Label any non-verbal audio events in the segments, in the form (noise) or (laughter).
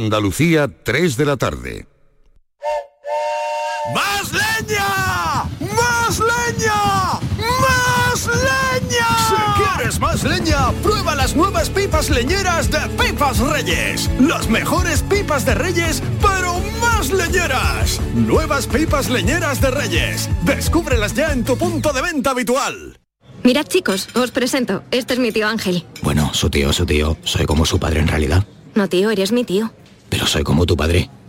Andalucía, 3 de la tarde. ¡Más leña! ¡Más leña! ¡Más leña! Si quieres más leña, prueba las nuevas pipas leñeras de Pipas Reyes. Las mejores pipas de Reyes, pero más leñeras. Nuevas pipas leñeras de Reyes. Descúbrelas ya en tu punto de venta habitual. Mirad chicos, os presento. Este es mi tío Ángel. Bueno, su tío, su tío. Soy como su padre en realidad. No tío, eres mi tío. Pero soy como tu padre.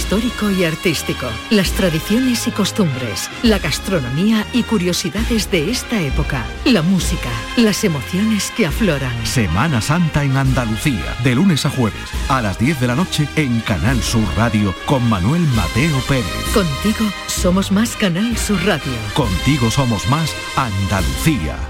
histórico y artístico, las tradiciones y costumbres, la gastronomía y curiosidades de esta época, la música, las emociones que afloran. Semana Santa en Andalucía, de lunes a jueves, a las 10 de la noche en Canal Sur Radio con Manuel Mateo Pérez. Contigo somos más Canal Sur Radio. Contigo somos más Andalucía.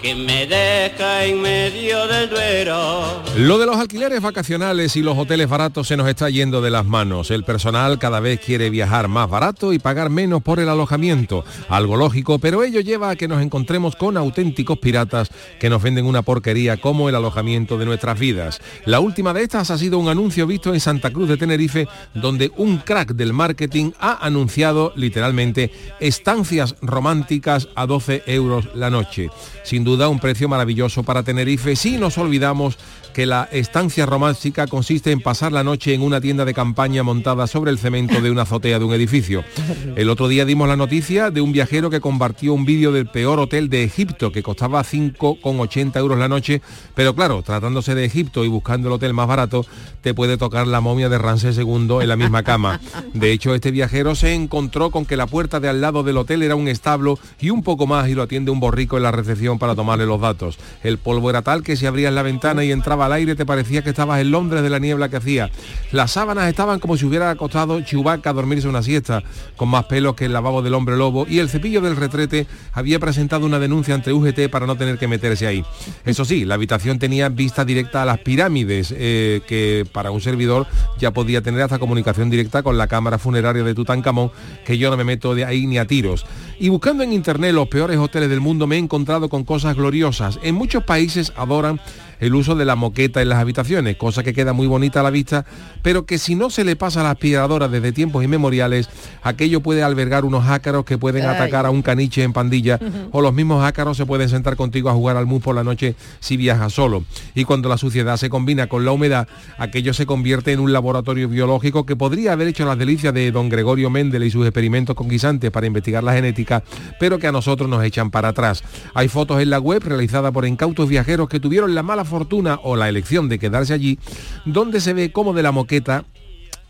que me deja en medio del duero. Lo de los alquileres vacacionales y los hoteles baratos se nos está yendo de las manos. El personal cada vez quiere viajar más barato y pagar menos por el alojamiento. Algo lógico, pero ello lleva a que nos encontremos con auténticos piratas que nos venden una porquería como el alojamiento de nuestras vidas. La última de estas ha sido un anuncio visto en Santa Cruz de Tenerife, donde un crack del marketing ha anunciado literalmente estancias románticas a 12 euros la noche. Sin duda un precio maravilloso para Tenerife si nos olvidamos que la estancia romántica consiste en pasar la noche en una tienda de campaña montada sobre el cemento de una azotea de un edificio. (laughs) El otro día dimos la noticia de un viajero que compartió un vídeo del peor hotel de Egipto que costaba 5,80 euros la noche, pero claro, tratándose de Egipto y buscando el hotel más barato, te puede tocar la momia de Ramsés II en la misma cama. (laughs) De hecho, este viajero se encontró con que la puerta de al lado del hotel era un establo y un poco más y lo atiende un borrico en la recepción para tomarle los datos. El polvo era tal que si abrías la ventana y entraba al aire te parecía que estabas en Londres de la niebla que hacía. Las sábanas estaban como si hubiera acostado Chewbacca a dormirse una siesta, con más pelos que el lavabo del hombre lobo, y el cepillo del retrete había presentado una denuncia ante UGT para no tener que meterse ahí. Eso sí, la habitación tenía vista directa a las pirámides, eh, que para un servidor ya podía tener hasta comunicación directa con la cámara funeraria de Tutankamón, que yo no me meto de ahí ni a tiros. Y buscando en internet los peores hoteles del mundo me he encontrado con cosas gloriosas. En muchos países adoran el uso de la moqueta en las habitaciones, cosa que queda muy bonita a la vista, pero que si no se le pasa a la aspiradora desde tiempos inmemoriales, aquello puede albergar unos ácaros que pueden Ay. atacar a un caniche en pandilla, o los mismos ácaros se pueden sentar contigo a jugar al mus por la noche si viajas solo. Y cuando la suciedad se combina con la humedad, aquello se convierte en un laboratorio biológico que podría haber hecho las delicias de don Gregorio Mendel y sus experimentos con guisantes para investigar la genética, pero que a nosotros nos echan para atrás. Hay fotos en la web realizadas por incautos viajeros que tuvieron la mala fortuna o la elección de quedarse allí, donde se ve como de la moqueta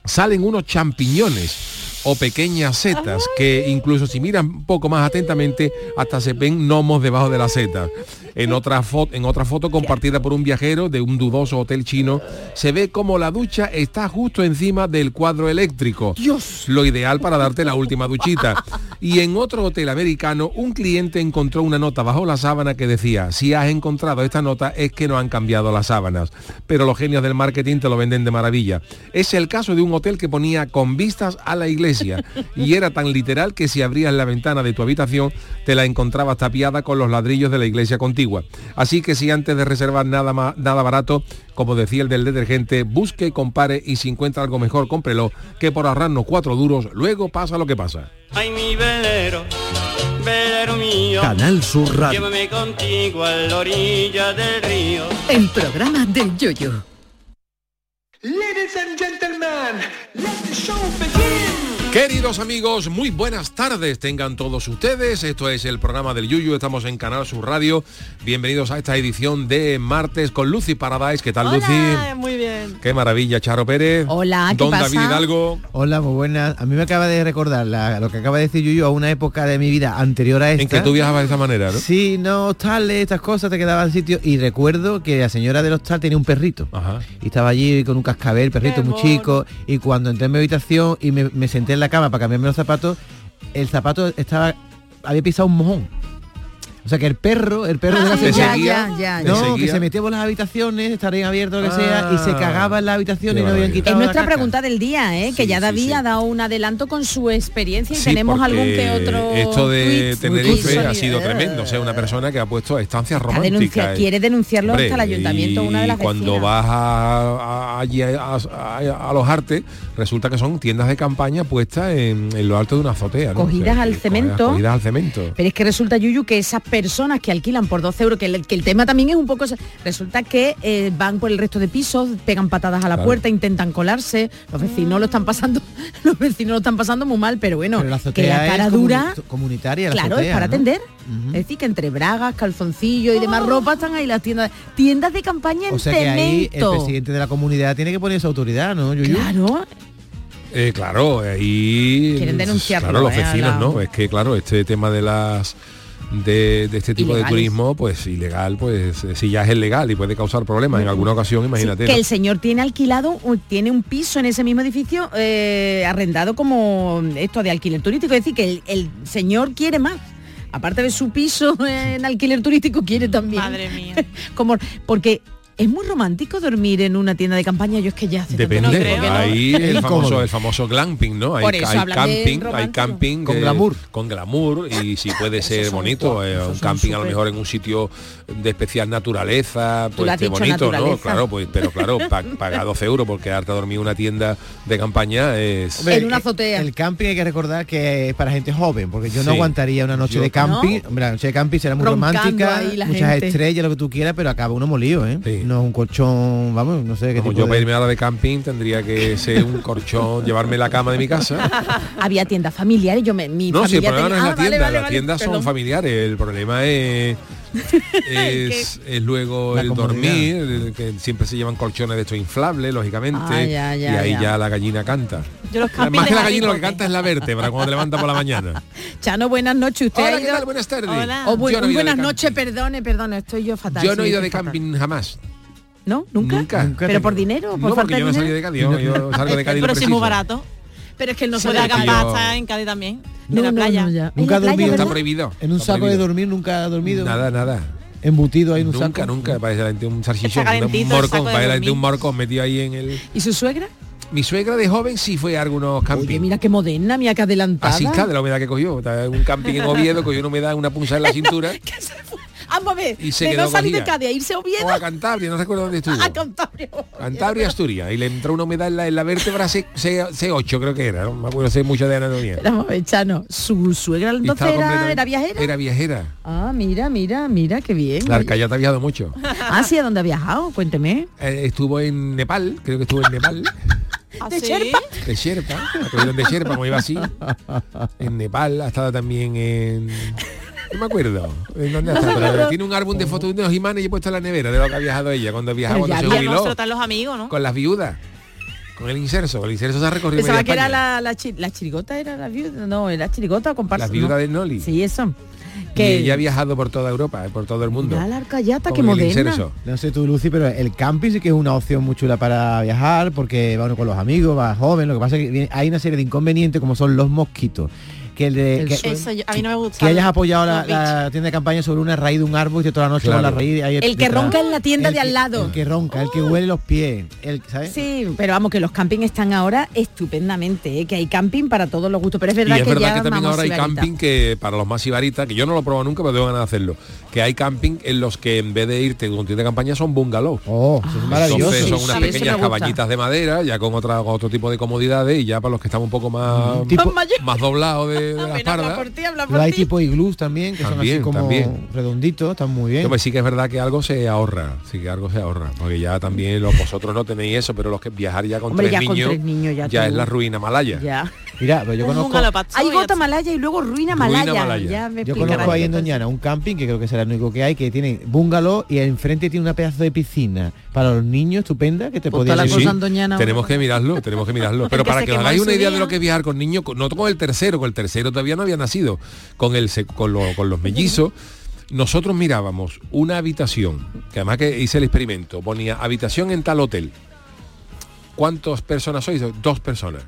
salen unos champiñones o pequeñas setas que incluso si miran un poco más atentamente hasta se ven gnomos debajo de la seta. En otra, foto, en otra foto compartida por un viajero de un dudoso hotel chino, se ve como la ducha está justo encima del cuadro eléctrico. Lo ideal para darte la última duchita. Y en otro hotel americano, un cliente encontró una nota bajo la sábana que decía, si has encontrado esta nota es que no han cambiado las sábanas. Pero los genios del marketing te lo venden de maravilla. Es el caso de un hotel que ponía con vistas a la iglesia y era tan literal que si abrías la ventana de tu habitación te la encontrabas tapiada con los ladrillos de la iglesia contigua. Así que si antes de reservar nada, más, nada barato, como decía el del detergente, busque, compare y si encuentra algo mejor, cómprelo, que por ahorrarnos cuatro duros, luego pasa lo que pasa. Ay, mi velero, velero mío. Canal Sur Radio. Llévame contigo a la orilla del río. El programa del yoyo. Ladies and gentlemen, let the show begin. Queridos amigos, muy buenas tardes tengan todos ustedes. Esto es el programa del Yuyu, estamos en Canal Sur Radio. Bienvenidos a esta edición de martes con Lucy Paradise. ¿Qué tal, Hola, Lucy? muy bien. Qué maravilla, Charo Pérez. Hola, ¿qué Don pasa? David Hidalgo. Hola, muy buenas. A mí me acaba de recordar la- lo que acaba de decir Yuyu a una época de mi vida anterior a esta. En que tú viajabas de esa manera, ¿no? Sí, no, hostales, estas cosas, te quedaban en sitio. Y recuerdo que la señora del hostal tenía un perrito. Ajá. Y estaba allí con un cascabel, perrito Qué muy mono. chico. Y cuando entré en mi habitación y me, me senté en la cama para cambiarme los zapatos, el zapato estaba. había pisado un mojón. O sea que el perro, el perro de la ¿Te señora. seguía? ya, ¿Te No, que se metía por las habitaciones, estarían abiertos lo que sea, y se Ah. cagaba en las habitaciones Qué y no habían quitado Es la nuestra caca. pregunta del día, ¿eh? que Sí, ya David sí. ha dado un adelanto con su experiencia y Sí, tenemos algún que otro Esto de Tenerife ha sido tremendo. O sea, una persona que ha puesto estancias Ha románticas. denuncia- eh. quiere denunciarlo Hombre, hasta el ayuntamiento, una de las y cuando vecinas. vas a, a- allí a, a- a los artes, resulta que son tiendas de campaña puestas en, en lo alto de una azotea. ¿no? Cogidas al cemento. Cogidas al cemento. Pero es que resulta, Yuyu, que esas personas que alquilan por 12 euros, que el, que el tema también es un poco... Resulta que eh, van por el resto de pisos, pegan patadas a la Claro. puerta, intentan colarse, los vecinos lo están pasando, (laughs) los vecinos lo están pasando muy mal, pero bueno, Pero la que la cara es dura... comuni- comunitaria, la Claro, azotea, es para ¿no? atender. Es decir, que entre bragas, calzoncillos y demás ropa están ahí las tiendas. Tiendas de campaña en O sea que ahí el cemento. presidente de la comunidad tiene que poner su autoridad, ¿no, Yuyu? Claro, Eh, claro, ahí... Quieren denunciarlo, Claro, los eh, a vecinos, la- ¿no? Es que, claro, este tema de las... De, de este tipo Ilegales. de turismo, pues ilegal, pues eh, si ya es ilegal y puede causar problemas en alguna ocasión, imagínate. que ¿no? el señor tiene alquilado, tiene un piso en ese mismo edificio eh, arrendado como esto de alquiler turístico. Es decir, que el, el señor quiere más. Aparte de su piso (laughs) en alquiler turístico, quiere también. Madre mía. (laughs) como, porque es muy romántico dormir en una tienda de campaña. Yo es que ya hace tanto Depende, que no. ahí Es el famoso, el famoso glamping, ¿no? Hay, eso camping, hay camping Con glamour. con glamour y si (laughs) puede ser bonito, eh, un camping a lo mejor en un sitio de especial naturaleza, pues bonito, ¿no? Claro, pues, pero claro, (laughs) pa- pagar 12 euros porque harta dormir en una tienda de campaña es Hombre, En una azotea. El camping hay que recordar que es para gente joven, porque yo no aguantaría una noche Yo- de camping. Hombre, la noche de camping será muy Roncando romántica, muchas gente. estrellas, lo que tú quieras, pero acaba uno molido, ¿eh? Sí. No un colchón, vamos, no sé qué como tipo yo de- para irme ahora de camping tendría que ser un colchón, llevarme la cama de mi casa. (laughs) Había tiendas familiares. Yo me, mi No, si el problema no es la Ah, vale, tienda, vale, las vale, tiendas son perdón. familiares, el problema es (laughs) es, es luego La el comodidad. dormir, el que siempre se llevan colchones de estos inflables, lógicamente, Ah, ya, ya, y ahí ya. ya. la gallina canta. Yo los Más que la gallina lo que canta es la vértebra cuando te levanta por la mañana. (laughs) Chano, buenas noches. ¿Usted Hola, ha ¿qué tal? Buenas tardes. Hola. Oh, bu- no buenas noches, perdone, perdone, estoy yo fatal. Yo no he ido de fatal. camping jamás. ¿No? ¿Nunca? Nunca. Nunca ¿Pero por dinero? ¿Por No, falta porque de yo no dinero? salí de Cádiz, yo, yo (laughs) salgo de Cádiz Pero si es muy barato. Pero es que él no se Puede da Porque acampar hasta en Cádiz también. No, en la no, playa. no. Nunca ha playa, dormido. Está prohibido. En un está saco de dormir nunca ha dormido. Nada, nada. Embutido ahí en un Nunca, saco. nunca. Parece la gente un salchichón, Está un el morcón, parece la gente un morcón metido ahí en el... ¿Y su suegra? Mi suegra de joven sí fue a algunos campings. Oye, mira qué moderna, mira qué adelantada. Así está de la humedad que cogió. Está un camping en Oviedo, cogió una humedad, una punza en la cintura. (laughs) a ver, Y se de quedó no salir de. Cádiz a irse a Oviedo O a Cantabria, no recuerdo dónde estuvo. a Cantabria. Cantabria, Asturias. Y le entró una humedad en la, en la vértebra C, C, 8 creo que era. No me acuerdo sé mucho de anatomía. Vamos a ver, Chano, su suegra entonces era, era viajera. Era viajera. Ah, mira, mira, mira, qué bien. La. Arcayata ha viajado mucho. (laughs) Ah, sí, ¿a dónde ha viajado? Cuénteme. Eh, estuvo en Nepal, creo que estuvo en Nepal. (laughs) ¿Ah, ¿De sí? Sherpa? De Sherpa. La de Sherpa, como iba así. En Nepal, ha estado también en... No me acuerdo. ¿En dónde ha estado? Pero tiene un álbum de fotos de unos imanes y he puesto en la nevera de lo que ha viajado ella cuando viajaba, ya cuando se jubiló. los amigos, ¿no? Con las viudas. Con el inserso. El inserso se ha recorrido Pensaba que era la, la, chi- la chirigota, era la viuda. No, era chirigota o comparsa. La viuda no. de Noli. Sí, eso. Que Que ella ha viajado por toda Europa, eh, por todo el mundo. Mira la arcayata, con qué el moderna. inserso. No sé tú, Lucy, pero el camping sí que es una opción muy chula para viajar, porque va uno con los amigos, va joven. Lo que pasa es que hay una serie de inconvenientes como son los mosquitos que El que, suelo. Eso yo- a mí no me gusta. que hayas apoyado la, tienda de campaña sobre una raíz de un árbol y toda la noche Claro. con la raíz ahí El que detrás. ronca en la tienda El de al lado. El que ronca, el que huele los pies, el, ¿sabes? Sí, pero vamos, que los camping están ahora estupendamente, ¿eh? que hay camping para todos los gustos. Pero es Y verdad es que verdad ya que también ahora hay Sibarita. camping que para los más ibaritas, que yo no lo he probado nunca, pero tengo ganas de hacerlo, que hay camping en los que en vez de irte con tienda de campaña son bungalows. Oh, eso es maravilloso. Entonces son Sí, unas sí, pequeñas cabañitas de madera, ya con otra con otro tipo de comodidades y ya para los que estamos un poco más, Tipo- más doblados de, de Pero hay ti. tipo iglús también, que son así como también. redonditos, están muy bien. Hombre, sí que es verdad que algo se ahorra, sí que algo se ahorra, porque ya también los, vosotros no tenéis eso, pero los que viajar ya con, Hombre, tres, ya con niños, tres niños ya es la ruina malaya. Ya. Mira, pero yo Un conozco, Hay gota malaya y luego ruina Ruina malaya. malaya. Ya me yo conozco ahí en. Doñana un camping, que creo que será el único que hay, que tiene bungalow y enfrente tiene una pedazo de piscina para los niños estupenda que te Pues podías toda la Sí, cosa en Doñana tenemos que mirarlo, tenemos que mirarlo. (laughs) Pero que para que os hagáis una idea de lo que es viajar con niños, con- no con el tercero, con el tercero todavía no había nacido, con el con, lo- con los mellizos, nosotros mirábamos una habitación, que además que hice el experimento, ponía habitación en tal hotel. ¿Cuántas personas sois? Dos personas.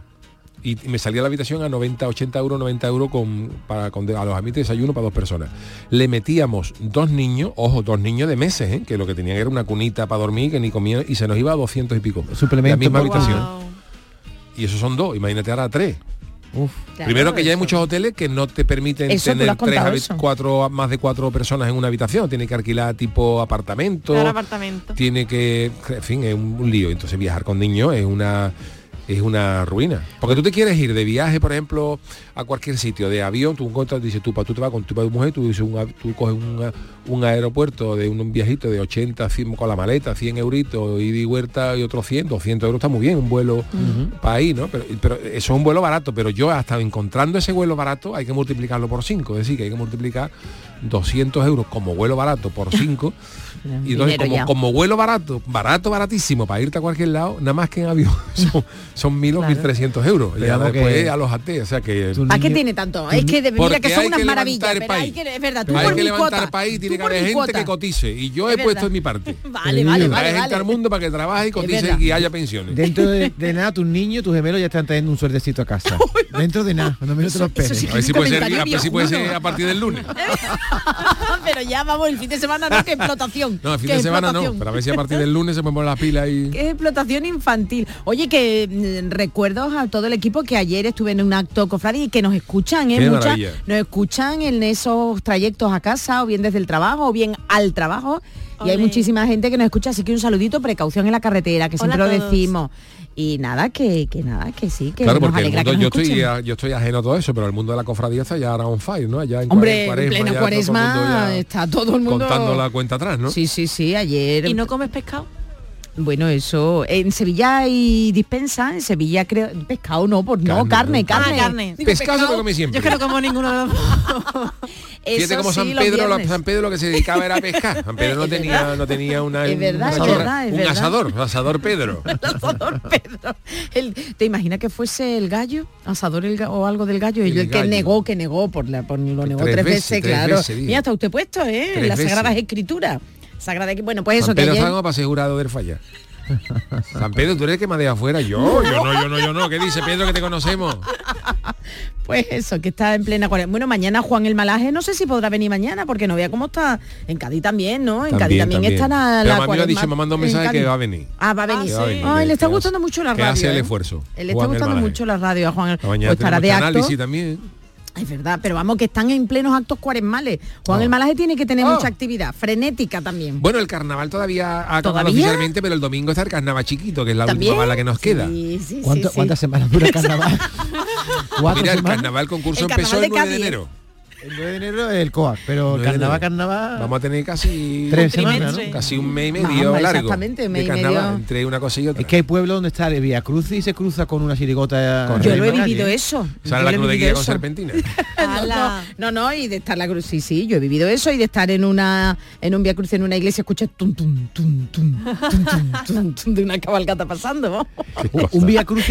Y me salía la habitación a 90, 80 euros, 90 euros con, para, con de- alojamiento y desayuno para dos personas. Le metíamos dos niños, ojo, dos niños de meses, ¿eh? que lo que tenían era una cunita para dormir, que ni comían, y se nos iba a 200 y pico. Suplemento La misma habitación. Y esos son dos, imagínate ahora tres. Uf, Claro, Primero que ya hay muchos hoteles que no te permiten Eso, tener tres, cuatro, más de cuatro personas en una habitación. Tiene que alquilar tipo apartamento. Claro, apartamento. Tiene que, en fin, es un, un lío. Entonces viajar con niños es una es una ruina. Porque tú te quieres ir de viaje, por ejemplo, a cualquier sitio, de avión, tú encuentras, dices tú, pa- tú te vas con tu, tu mujer, tú, dices un tú coges un, un aeropuerto de un, un viajito de 80, 100 con la maleta, 100 euritos, y huerta y otros 100, 200 euros está muy bien, un vuelo para ahí, ¿no? Pero, pero eso es un vuelo barato, pero yo hasta encontrando ese vuelo barato hay que multiplicarlo por 5, es decir, que hay que multiplicar 200 euros como vuelo barato por 5 (laughs) y entonces como, como vuelo barato, barato, baratísimo para irte a cualquier lado, nada más que en avión (laughs) son, son 1.000 o 1.300 euros. Y ya después que- alojate, o sea que... tu ¿Para qué tiene tanto? Es que de Porque mira que son hay unas que maravillas. levantar el Pero hay país. que, es verdad, tú hay por que mi levantar cuota. el país, tiene que haber gente cuota. que cotice. Y yo he Es puesto verdad. en mi parte. (laughs) Vale, vale, vale, gente al mundo para que trabaje y cotice verdad. y haya pensiones. Dentro de, (laughs) de nada, tus niños, tus gemelos ya están trayendo un suerdecito a casa. Dentro de nada, cuando menos te lo esperes. A ver si puede ser, a a partir del lunes. Pero ya vamos, el fin de semana no, que explotación. No, el fin de semana no, explotación. pero a ver si a partir del lunes se ponen las pilas (laughs) y... Qué explotación infantil. Oye, que mm, recuerdos a todo el equipo que ayer estuve en un acto cofrade y que nos escuchan, ¿eh? Qué Muchas- nos escuchan en esos trayectos a casa, o bien desde el trabajo, o bien al trabajo. Y hay muchísima gente que nos escucha, así que un saludito, precaución en la carretera, que Hola siempre lo decimos. Y nada, que, que nada, que sí, que Claro, nos porque el mundo, que nos yo estoy, a- yo estoy ajeno a todo eso, pero el mundo de la cofradía está ya ahora on fire, ¿no? Allá en Hombre, cuare- en plena todo cuaresma ya está todo el mundo... Contando la cuenta atrás, ¿no? Sí, sí, sí, ayer... ¿Y no comes pescado? Bueno, eso en Sevilla hay dispensa, en Sevilla creo pescado no, pues no, carne, Carne, ¿no? carne. Ah, carne. Digo, Pescado se lo comí siempre. Yo es que no como ninguno de los dos. (laughs) Fíjate como sí, San Pedro, la-. San Pedro lo que se dedicaba era a pescar. San Pedro no (laughs) Es tenía, verdad. no tenía una, Es verdad, una es chorra- verdad, es un verdad. asador, asador Pedro. (laughs) El asador Pedro. El- ¿Te imaginas que fuese el gallo? Asador el o algo del gallo. Y El el que gallo. negó, que negó, por la, por, lo negó Tres tres, veces, veces, tres claro. veces. Mira, está usted puesto, ¿eh? Tres En las veces. Sagradas Escrituras. Sagrada, bueno, pues eso San que Pedro ayer- está para ser jurado del falla. San Pedro, tú eres el que más de afuera. Yo, yo no, yo no, yo no. ¿Qué dice Pedro que te conocemos? (laughs) Pues eso, que está en plena cuarentena. Bueno, mañana Juan el Malaje, no sé si podrá venir mañana, porque no vea cómo está. En Cádiz también, ¿no? En Cádiz también, estará Pero la a mí me ha cuaresma dicho, me mandó un en mensaje que va a venir. Ah, va a venir. Que va a venir, Ay, que- le está que gustando mucho la que radio. hace el ¿eh? esfuerzo, Le está Juan gustando mucho la radio a Juan. La Pues estará de acto. análisis también. Es verdad, pero vamos, que están en plenos actos cuaresmales. Juan Oh. el Malaje tiene que tener Oh. mucha actividad, frenética también. Bueno, el carnaval todavía ha acabado ¿Todavía? oficialmente, pero el domingo está el carnaval chiquito, que es la ¿También? última bala que nos queda. Sí, sí, ¿Cuánto- sí, sí. ¿Cuántas semanas dura el carnaval? (laughs) ¿Cuatro Mira, el carnaval concurso El empezó el de 9 de enero. El 9 de enero es el COAC, pero 9 de carnaval, carnaval... Vamos a tener casi Tres Un semanas, ¿no? casi un mes y medio Vamos, largo exactamente, mes de y carnaval medio. entre una cosa y otra. Es que hay pueblos donde está el Vía Cruz y se cruza con una chirigota. Yo lo he vivido calle. eso. Sale la cruz de guía con serpentina. no, (laughs) no, Ala. no, no, y de estar la cruz, sí, sí, yo he vivido eso y de estar en una en un via cruz en una iglesia escuchar tum tum tum tum tum tum tum, tum, de una cabalgata pasando. (laughs) Un- Vía Cruz.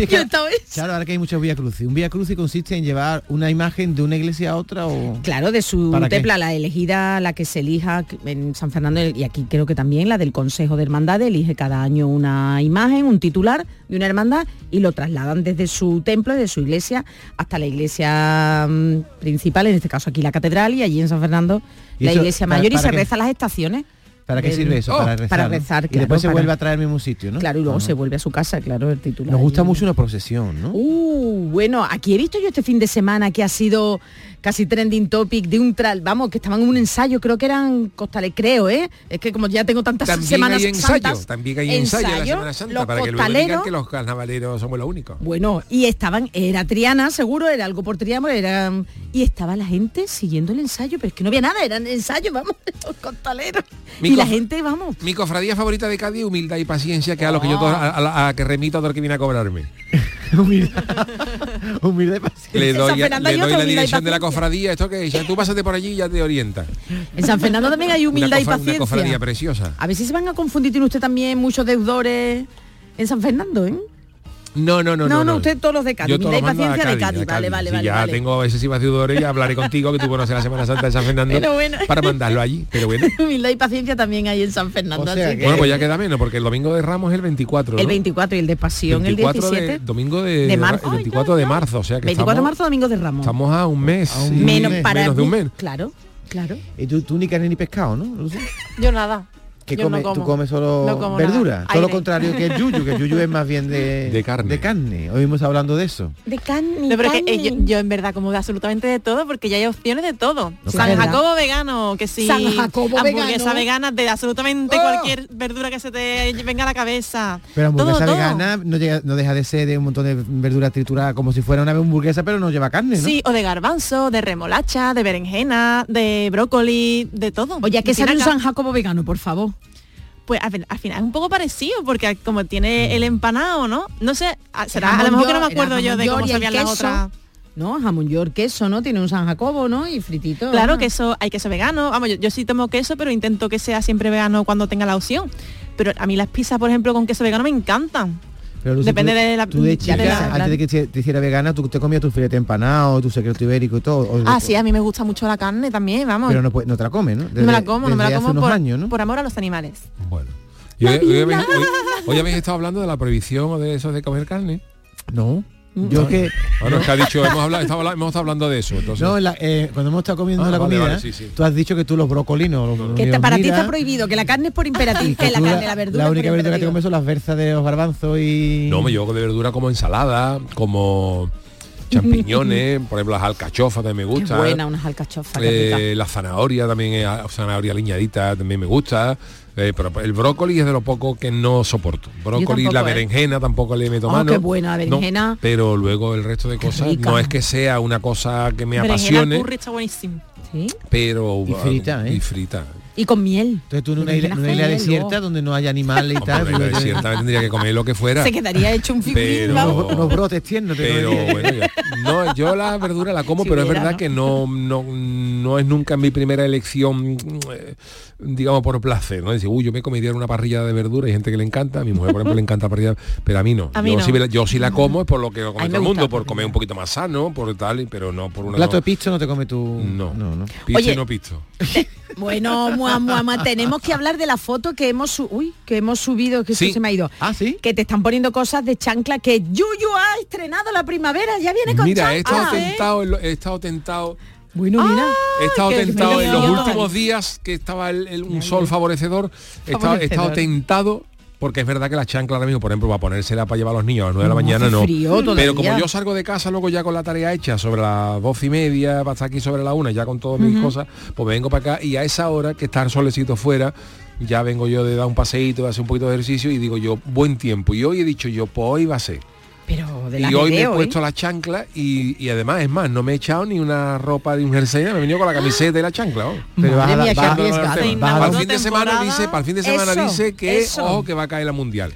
Claro, ahora que hay muchos Vía Cruz. Un Vía Cruz consiste en llevar una imagen de una iglesia a otra o... Claro, de su ¿Para qué? templa, la elegida, la que se elija en San Fernando, y aquí creo que también la del Consejo de Hermandad, elige cada año una imagen, un titular de una hermandad y lo trasladan desde su templo, de su iglesia, hasta la iglesia mm, principal, en este caso aquí la catedral, y allí en San Fernando ¿Y la iglesia para- mayor y se reza las estaciones. ¿Para qué del- sirve eso? Oh, para rezar. para ¿no? rezar, Y claro, después se para- vuelve a traer al mismo sitio, ¿no? Claro, y luego se vuelve a su casa, claro, el titular. Nos gusta mucho una procesión, ¿no? Uh, bueno, aquí he visto yo este fin de semana que ha sido casi trending topic de un tral, vamos, que estaban en un ensayo, creo que eran costales, creo, ¿eh? Es que como ya tengo tantas También semanas hay ensayo, santas, también hay ensayo, en la ensayo, Semana Santa los para que luego digan costaleros, que los carnavaleros somos los únicos. bueno, y estaban, era Triana, seguro, era algo por Triana, era y estaba la gente siguiendo el ensayo, pero es que no había nada, eran ensayos, vamos, (laughs) los costaleros. Mi y la gente, vamos. Mi cofradía favorita de Cádiz, humildad y paciencia, que es a lo que yo todo- a, a- a que remito a todo el que viene a cobrarme. (laughs) Humildad y paciencia. Le En San doy, a- le la humildad dirección de la cofradía, esto que ya tú pásate por allí y ya te orienta. En San Fernando también hay humildad una, y una paciencia. cofradía preciosa. A ver si se van a confundir, tiene usted también muchos deudores en San Fernando, ¿eh? No, no, no, No, no. no, usted todos los de Cádiz, Yo todos los paciencia de Cádiz, a vale, vale, Si vale, ya vale. tengo excesivas deudores, ya hablaré contigo, que tú conoces la Semana Santa de San Fernando, Pero bueno. para mandarlo allí. Pero bueno. (laughs) humildad y paciencia también hay en San Fernando. O sea así que- que- Bueno, pues ya queda menos, porque el domingo de Ramos es el 24, ¿no? el 24 y el de Pasión 24 el 17. de, domingo de, de marzo. el 24 de marzo, o sea que 24 de marzo, domingo de Ramos. estamos a un mes, A un y- menos mes, para menos de un mes. Claro, claro. Y tú, tú ni carne ni pescado, ¿no? Lucy? Yo nada. ¿Qué Yo come- no como. tú comes solo No como verdura, nada. todo lo contrario que el yuyu, que el yuyu es más bien de, (laughs) De carne. De carne. Hoy hemos hablando de eso. De carne. No, pero que, eh, yo, yo en verdad como de absolutamente de todo porque ya hay opciones de todo. No, San. Jacobo vegano, que sí. San Jacobo hamburguesa vegano. vegana de absolutamente ¡Oh! cualquier verdura que se te venga a la cabeza. Pero hamburguesa Todo, todo. vegana no, llega- no deja de ser de un montón de verduras trituradas como si fuera una hamburguesa, pero no lleva carne, ¿no? Sí, o de garbanzo, de remolacha, de berenjena, de brócoli, de todo. Oye, ¿a ¿qué De sale un. San Jacobo vegano, por favor? Pues al, fin- al final es un poco parecido, porque como tiene el empanado, ¿no? No sé, a- será, a lo mejor que no me acuerdo yo de cómo sabían las otras. No, jamón york, queso, ¿no? Tiene un San Jacobo, ¿no? Y fritito. Claro, Ah. queso, hay queso vegano. Vamos, yo, yo sí tomo queso, pero intento que sea siempre vegano cuando tenga la opción. Pero a mí las pizzas, por ejemplo, con queso vegano me encantan. Pero, Lucy, Depende tú, de la- Tú de de chica, la- antes de que te, te hiciera vegana, tú te comías tu filete empanado, tu secreto ibérico y todo. o- Ah, sí, a mí me gusta mucho la carne también, vamos. Pero no, puede- no te la comes, ¿no? no me la como, no me la como por, años, ¿no? por amor a los animales. Bueno. Y hoy, hoy habéis, hoy- hoy habéis estado hablando de la prohibición o de eso de comer carne. No. Yo que... Bueno, es que ha dicho, hemos, hablado, (laughs) estado hablando- hemos estado hablando de eso. Entonces, No, en la- eh, cuando hemos estado comiendo Ah, la vale, comida, vale, sí, sí. tú has dicho que tú los brocolinos, los Que para ti está prohibido, que la carne es por imperativo, que la tú carne, la verdura. La es única por verdura que te comes son las berzas de los garbanzos y... no, me llevo de verdura como ensalada, como champiñones, (laughs) por ejemplo las alcachofas también me Qué gustan. buena, unas alcachofas. Eh, la zanahoria también, eh, zanahoria liñadita también me gusta. Eh, pero el brócoli es de lo poco que no soporto. Brócoli, la tampoco, ¿eh? berenjena tampoco le meto Oh, mano. qué buena la No, berenjena. pero luego el resto de cosas rica. no es que sea una cosa que me Berenjena apasione, curry está buenísimo. Sí. pero Y frita, ¿eh? y frita. Y con miel. Entonces tú en una isla, una desierta luego. donde no haya animales y (laughs) tal. la pues, desierta tendría que comer lo que fuera. Se quedaría hecho un figurín, Pero- unos, brotes tiernos. te Pero bueno, ya- no, yo la verdura la como, (laughs) Si pero es verdad ¿no? que no, no, no es nunca mi primera elección, eh, digamos, por placer, ¿no? Dice, uy, yo me comería una parrilla de verdura, hay gente que le encanta, a mi mujer, por ejemplo, le encanta la parrilla, pero a mí no. A mí yo, no. Sí, yo sí la como, es por lo que lo come todo el mundo, por comer un poquito más sano, por tal, y- pero no por una... Plato de pisto no te come tú. No, no, no. Pisto Oye, y no pisto. (laughs) Bueno, mua, mua, mua, tenemos que hablar de la foto que hemos su- uy, que hemos subido, que Sí. esto se me ha ido. Ah, sí. Que te están poniendo cosas de chancla que Yuyu ha estrenado la primavera, ya viene con Mira, he estado tentado, en lo- he estado tentado Bueno, mira. He estado tentado en los últimos días que estaba el- el- un sol favorecedor, he estado, he estado Favorecedor. tentado porque es verdad que la chancla ahora mismo, por ejemplo, va a ponérsela para llevar a los niños a las 9 de la mañana, no. frío Pero como yo salgo de casa luego ya con la tarea hecha sobre las doce y media, para estar aquí sobre la una, ya con todas mis cosas, pues vengo para acá y a esa hora que está el solecito fuera, ya vengo yo de dar un paseíto, de hacer un poquito de ejercicio y digo yo, buen tiempo. Y hoy he dicho yo, pues hoy va a ser. Pero de Y la hoy me he ¿eh? puesto la chancla y, y además, es más, no me he echado ni una ropa de un jersey, me he venido con la camiseta y la chancla. oh. Vas a mía, vas vas Para el Inaugurando fin de semana dice, para el fin de semana Eso, dice que eso. ojo que va a caer la mundial.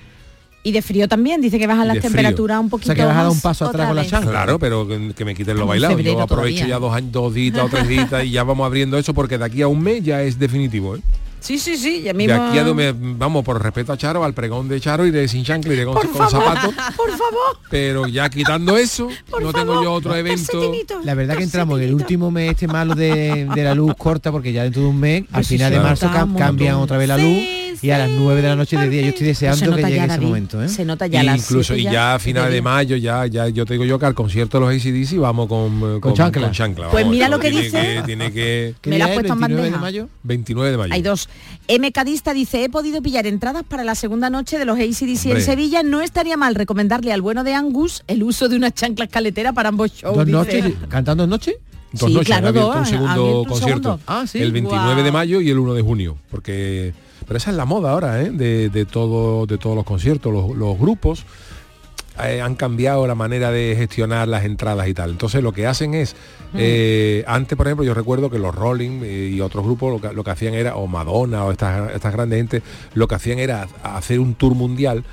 Y de frío también, dice que bajan las temperaturas un O poquito sea que vas a dar un paso atrás con la chancla. Claro, pero que, que me quiten lo bailado. Yo aprovecho todavía. ya dos, años- dos días o tres días y ya vamos abriendo eso porque de aquí a un mes ya es definitivo. ¿eh? Sí, sí, sí, ya De mismo. aquí a donde, vamos, por respeto a Charo, al pregón de Charo, iré sin chancla, con, Por con favor, zapatos. (laughs) por favor. Pero ya quitando eso, (laughs) no tengo yo otro evento. La verdad que entramos en el último mes este malo de, de la luz corta porque ya dentro de un mes, al Pues sí, final de marzo cam- cambian otra vez la luz y a las 9 de la noche de día yo estoy deseando Se que llegue ya, ese David, momento. ¿eh? Se nota ya las Incluso y ya a finales de mayo ya ya yo te digo yo que al concierto de los ACDC vamos con, con, chancla. con chancla, Pues mira lo que tiene dice. que- tiene que (laughs) Me la has puesto en 29 de bandeja. mayo? 29 de mayo. Hay dos. M. Cadista dice, he podido pillar entradas para la segunda noche de los ACDC en Hombre. Sevilla. No estaría mal recomendarle al bueno de Angus el uso de una chancla escaletera para ambos shows. Dos noches, cantando dos noches. Dos Sí, noches, claro, han abierto dos, un segundo abierto un concierto. segundo. Ah, sí. El 29 de mayo y el 1 de junio. Porque. Pero esa es la moda ahora, ¿eh? de, de todo, de todos los conciertos. Los, los grupos eh, han cambiado la manera de gestionar las entradas y tal. Entonces lo que hacen es. eh, antes, por ejemplo, yo recuerdo que los Rolling eh, y otros grupos lo que, lo que hacían era, o Madonna o estas, estas grandes gente, lo que hacían era hacer un tour mundial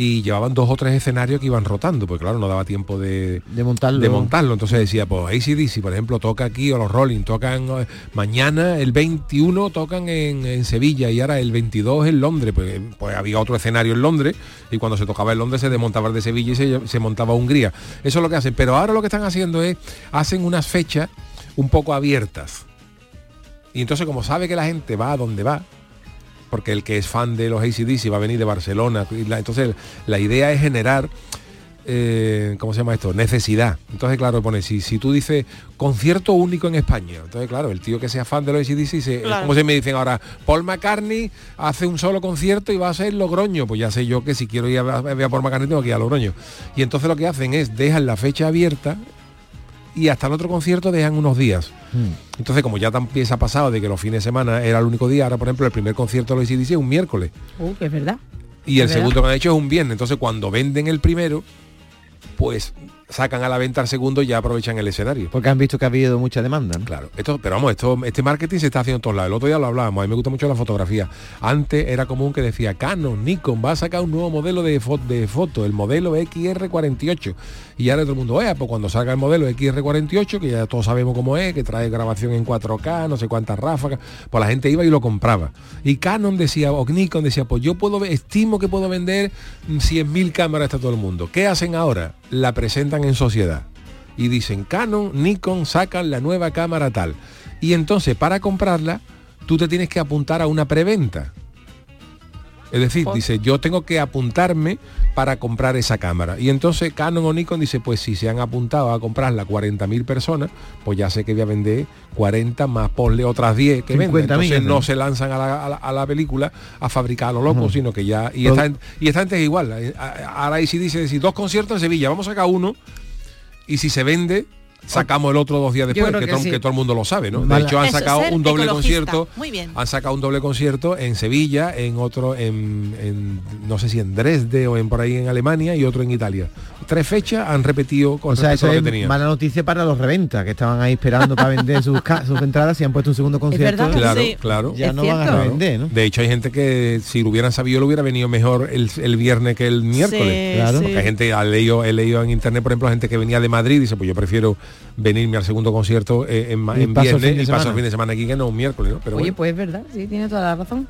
y llevaban dos o tres escenarios que iban rotando, porque claro, no daba tiempo de, De montarlo. de montarlo. Entonces decía, pues ACDC, por ejemplo, toca aquí, o los Rolling, tocan mañana, el 21 tocan en, en Sevilla y ahora el 22 en Londres. Pues, pues había otro escenario en Londres y cuando se tocaba en Londres se desmontaba el de Sevilla y se, se montaba Hungría. Eso es lo que hacen. Pero ahora lo que están haciendo es, hacen unas fechas un poco abiertas. Y entonces como sabe que la gente va a donde va, porque el que es fan de los ACDC va a venir de Barcelona. entonces la idea es generar, eh, ¿cómo se llama esto? Necesidad. Entonces, claro, pone, si, si tú dices concierto único en España, entonces, claro, el tío que sea fan de los ACDC, se, Claro. como se me dicen ahora, Paul McCartney hace un solo concierto y va a ser Logroño. Pues ya sé yo que si quiero ir a ver a Paul McCartney tengo que ir a Logroño. Y entonces lo que hacen es, dejan la fecha abierta y hasta el otro concierto dejan unos días. Entonces, como ya tan pieza pasado de que los fines de semana era el único día, ahora por ejemplo el primer concierto de los ACDC es un miércoles Uh, que es verdad. y el verdad. segundo que han hecho es un viernes. Entonces, cuando venden el primero, pues sacan a la venta el segundo y ya aprovechan el escenario. Porque han visto que ha habido mucha demanda. ¿no? Claro, esto, pero vamos, esto, este marketing se está haciendo en todos lados. El otro día lo hablábamos, a mí me gusta mucho la fotografía. Antes era común que decía Canon, Nikon, va a sacar un nuevo modelo de, fo- de foto, el modelo XR48. Y ahora todo el mundo, vea, pues cuando salga el modelo XR48, que ya todos sabemos cómo es, que trae grabación en 4K, no sé cuántas ráfagas, pues la gente iba y lo compraba. Y Canon decía, o Nikon decía, pues yo puedo, estimo que puedo vender mm, 100.000 cámaras a todo el mundo. ¿Qué hacen ahora? La presentan en sociedad y dicen Canon, Nikon sacan la nueva cámara tal. Y entonces para comprarla, tú te tienes que apuntar a una preventa. Es decir, dice, yo tengo que apuntarme para comprar esa cámara. Y entonces Canon o Nikon dice, pues si se han apuntado a comprarla 40.000 personas, pues ya sé que voy a vender 40 más ponle otras 10 que venden. 50.000, Entonces no ¿no? se lanzan a la, a la- a la película a fabricar a lo loco, sino que ya... Y esta, y esta gente es igual. eh, Ahora ahí sí dice, decir, dos conciertos en Sevilla, vamos a sacar uno y si se vende sacamos el otro dos días después, que, que todo, sí. que todo el mundo lo sabe, ¿no? De hecho han Eso, sacado un doble ecologista. concierto, Muy bien. han sacado un doble concierto en Sevilla, en otro en, en, no sé si en Dresde o en por ahí en Alemania y otro en Italia. Tres fechas han repetido con O sea, respecto eso a lo es que tenían. mala noticia para los reventas, que estaban ahí esperando para vender sus, sus entradas y han puesto un segundo concierto. Claro, Sí. claro. Ya Es no van a revender, ¿no? De hecho hay gente que si lo hubieran sabido lo hubiera venido mejor el, el viernes que el miércoles. Sí, Claro. sí. Porque hay gente, ha leído, he leído en internet, por ejemplo, gente que venía de Madrid y dice, pues yo prefiero venirme al segundo concierto eh, en, en el viernes y paso el fin de semana aquí que no un miércoles, ¿no? Pero Oye, bueno. pues es verdad, sí, tiene toda la razón.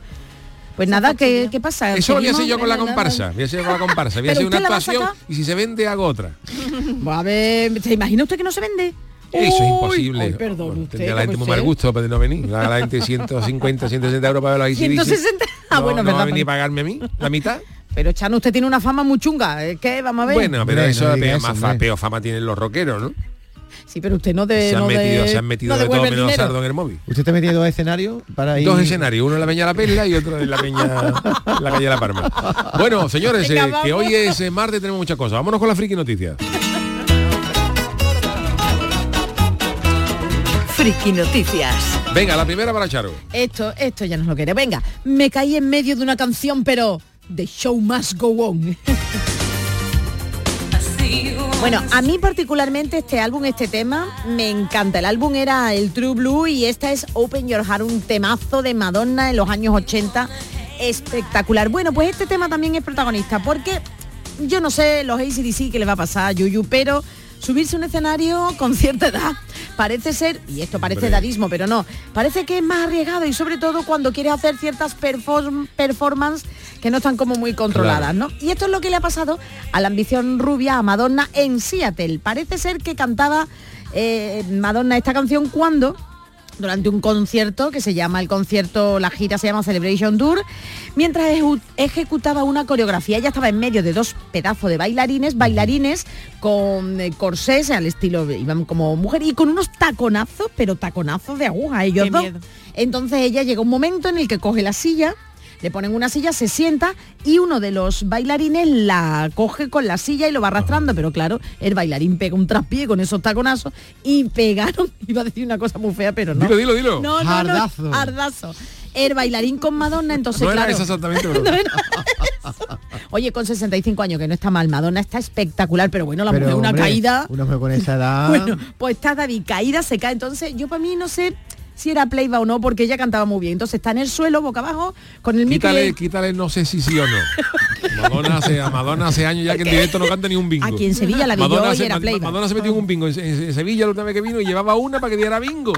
Pues nada, ¿qué, qué pasa? Eso lo voy a hacer yo con la comparsa. Voy a hacer con la comparsa. Voy a ¿Pero hacer una la actuación y si se vende hago otra. (laughs) A ver, ¿se imagina usted que no se vende? Eso es imposible. ay, perdón, Bueno, usted, tendría la gente ¿cómo muy mal gusto para no venir. La, la gente 150, 160 euros para ver los (laughs) AC/DC. 160. Ah, no, bueno, no va verdad. a venir a pagarme a mí la mitad. (laughs) Pero Chano, usted tiene una fama muy chunga. ¿eh? ¿Qué? Vamos a ver. Bueno, pero eso no peor, eso, más fa- hombre. peor fama tienen los rockeros, ¿no? Sí, pero usted no de. se, han no metido, de, se han metido no de todo menos sardo en el móvil. ¿Usted te ha metido dos escenarios para ir? Dos escenarios, uno en la Peña La Perla y otro en la Peña la calle La Parma. Bueno, señores, Venga, eh, que hoy es eh, martes, tenemos muchas cosas. Vámonos con la friki noticias. Friki Noticias. Venga, la primera para Charo. Esto, esto ya no lo quiere. Venga, me caí en medio de una canción, pero The Show Must Go On. (laughs) Bueno, a mí particularmente este álbum, este tema, me encanta. El álbum era el True Blue y esta es Open Your Heart, un temazo de Madonna en los años 80. Espectacular. Bueno, pues este tema también es protagonista porque yo no sé los ACDC que les va a pasar a Yuyu, pero subirse a un escenario con cierta edad. Parece ser, y esto parece Hombre. edadismo, pero no, parece que es más arriesgado y sobre todo cuando quiere hacer ciertas perform- performances que no están como muy controladas, ¿no? Y esto es lo que le ha pasado a la ambición rubia a Madonna en Seattle. Parece ser que cantaba eh, Madonna esta canción cuando durante un concierto que se llama el concierto, la gira se llama Celebration Tour, mientras ejecutaba una coreografía. Ella estaba en medio de dos pedazos de bailarines, bailarines con eh, corsés al estilo, iban como mujer y con unos taconazos, pero taconazos de aguja, ellos Qué dos. miedo. Entonces ella llega un momento en el que coge la silla, le ponen una silla, se sienta y uno de los bailarines la coge con la silla y lo va arrastrando, pero claro, el bailarín pega un traspié con esos taconazos y pegaron, (laughs) iba a decir una cosa muy fea, pero no. Dilo, dilo, dilo. No, no, no, Jardazo. jardazo. El bailarín con Madonna, entonces No era claro. eso exactamente, (laughs) pero- No era eso. Oye, con 65 años, que no está mal, Madonna está espectacular, pero bueno, la Pero, mujer una hombre, caída. Una mujer con esa edad. (laughs) Bueno, pues está David, caída se cae. Entonces, yo para mí no sé si era playba o no, porque ella cantaba muy bien. Entonces está en el suelo, boca abajo, con el micro. Quítale, quítale, no sé si sí o no. Madonna hace, Madonna hace años ya que en (laughs) directo no canta ni un bingo. Aquí en Sevilla la vi yo Madonna y se, era playback. Madonna se metió en un bingo en, Sevilla la última vez que vino y llevaba una para que diera bingo.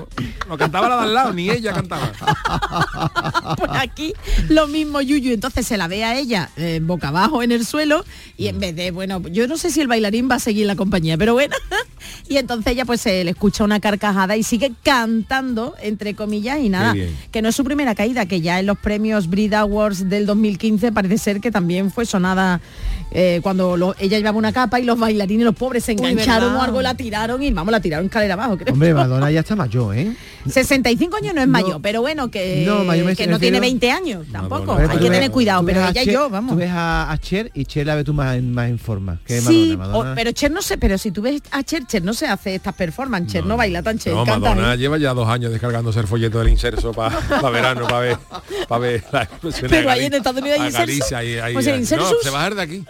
No cantaba la de al lado, ni ella cantaba. (laughs) pues aquí lo mismo Yuyu, entonces se la ve a ella eh, boca abajo en el suelo y en vez de, bueno, yo no sé si el bailarín va a seguir la compañía, pero bueno, (laughs) y entonces ella pues se le escucha una carcajada y sigue cantando, entre comillas, y nada, que no es su primera caída, que ya en los premios Brit Awards del 2015 parece ser que también fue sonada eh, cuando lo- ella llevaba una capa y los bailarines, los pobres, se engancharon o algo, la tiraron y vamos, la tiraron escalera abajo, creo. Hombre, Madonna ya está mayor, ¿eh? (laughs) 65 años no es mayor, pero bueno, que, No, mayor que no tiene refiero- 20 años tampoco. Madonna. Hay que ves- tener cuidado, pero ella y yo, vamos. Tú ves a, a Cher y Cher la ves tú más, en- más en forma que Sí, Madonna. o- Madonna. pero Cher no sé, pero si tú ves a Cher, Cher no se hace estas performances, Cher no, baila tan Cher, No, canta. Madonna ¿eh? lleva ya dos años descargándose el folleto del inserso para verano, para ver, para ver la expresión Pero ahí en Estados Unidos hay inserso. Galicia, ahí- ahí- Pues no, se va a dar de aquí.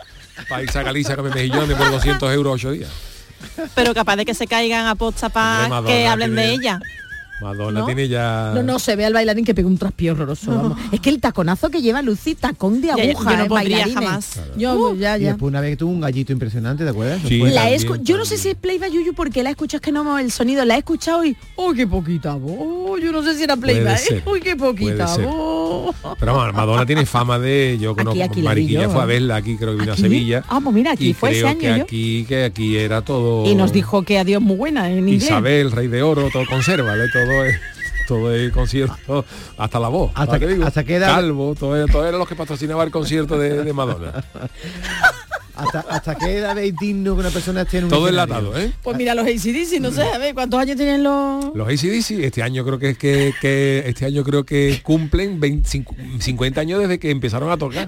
Para irse a Galicia con mejillones por 200 euros ocho días. Pero capaz de que se caigan a posta para que hablen de ella. Madonna ¿No? tiene ya... No, no, se ve al bailarín que pega un traspié horroroso. vamos. Es que el taconazo que lleva Lucy, tacón de Ya, ya, aguja, yo no eh, podría bailarines. jamás. Yo, ya, Y ya. después una vez que tuvo un gallito impresionante, ¿te acuerdas? Sí. Después- La he también, escu- yo no sé si es Playba Yuyu porque la he escuchado, es que no el sonido, la he escuchado y ¡oh, qué poquita voz! Yo no sé si era Playba, Puede ¿eh? ser, (laughs) ¡Uy, qué poquita voz! Pero vamos, Madonna tiene fama de... Yo conozco, aquí la vi Mariquilla yo. fue a verla aquí, creo que vino ¿Aquí? a Sevilla. Ah, pues mira, aquí y fue ese creo año que yo. aquí, que aquí era todo... Y nos dijo que adiós muy buena en inglés. Isabel, Rey de Oro, todo consérvale, todo es todo es concierto, hasta la voz. Hasta ¿para qué que- digo? hasta que edad- Calvo, todo, era- todo eran los que patrocinaba el concierto de, de Madonna. (laughs) Hasta, hasta qué edad es digno que una persona esté en un Todo escenario? enlatado, ¿eh? Pues mira, los ACDC, no sé, a ver, ¿cuántos años tienen los...? Los ACDC este año creo que es que, que este año creo que cumplen 25 50 años desde que empezaron a tocar.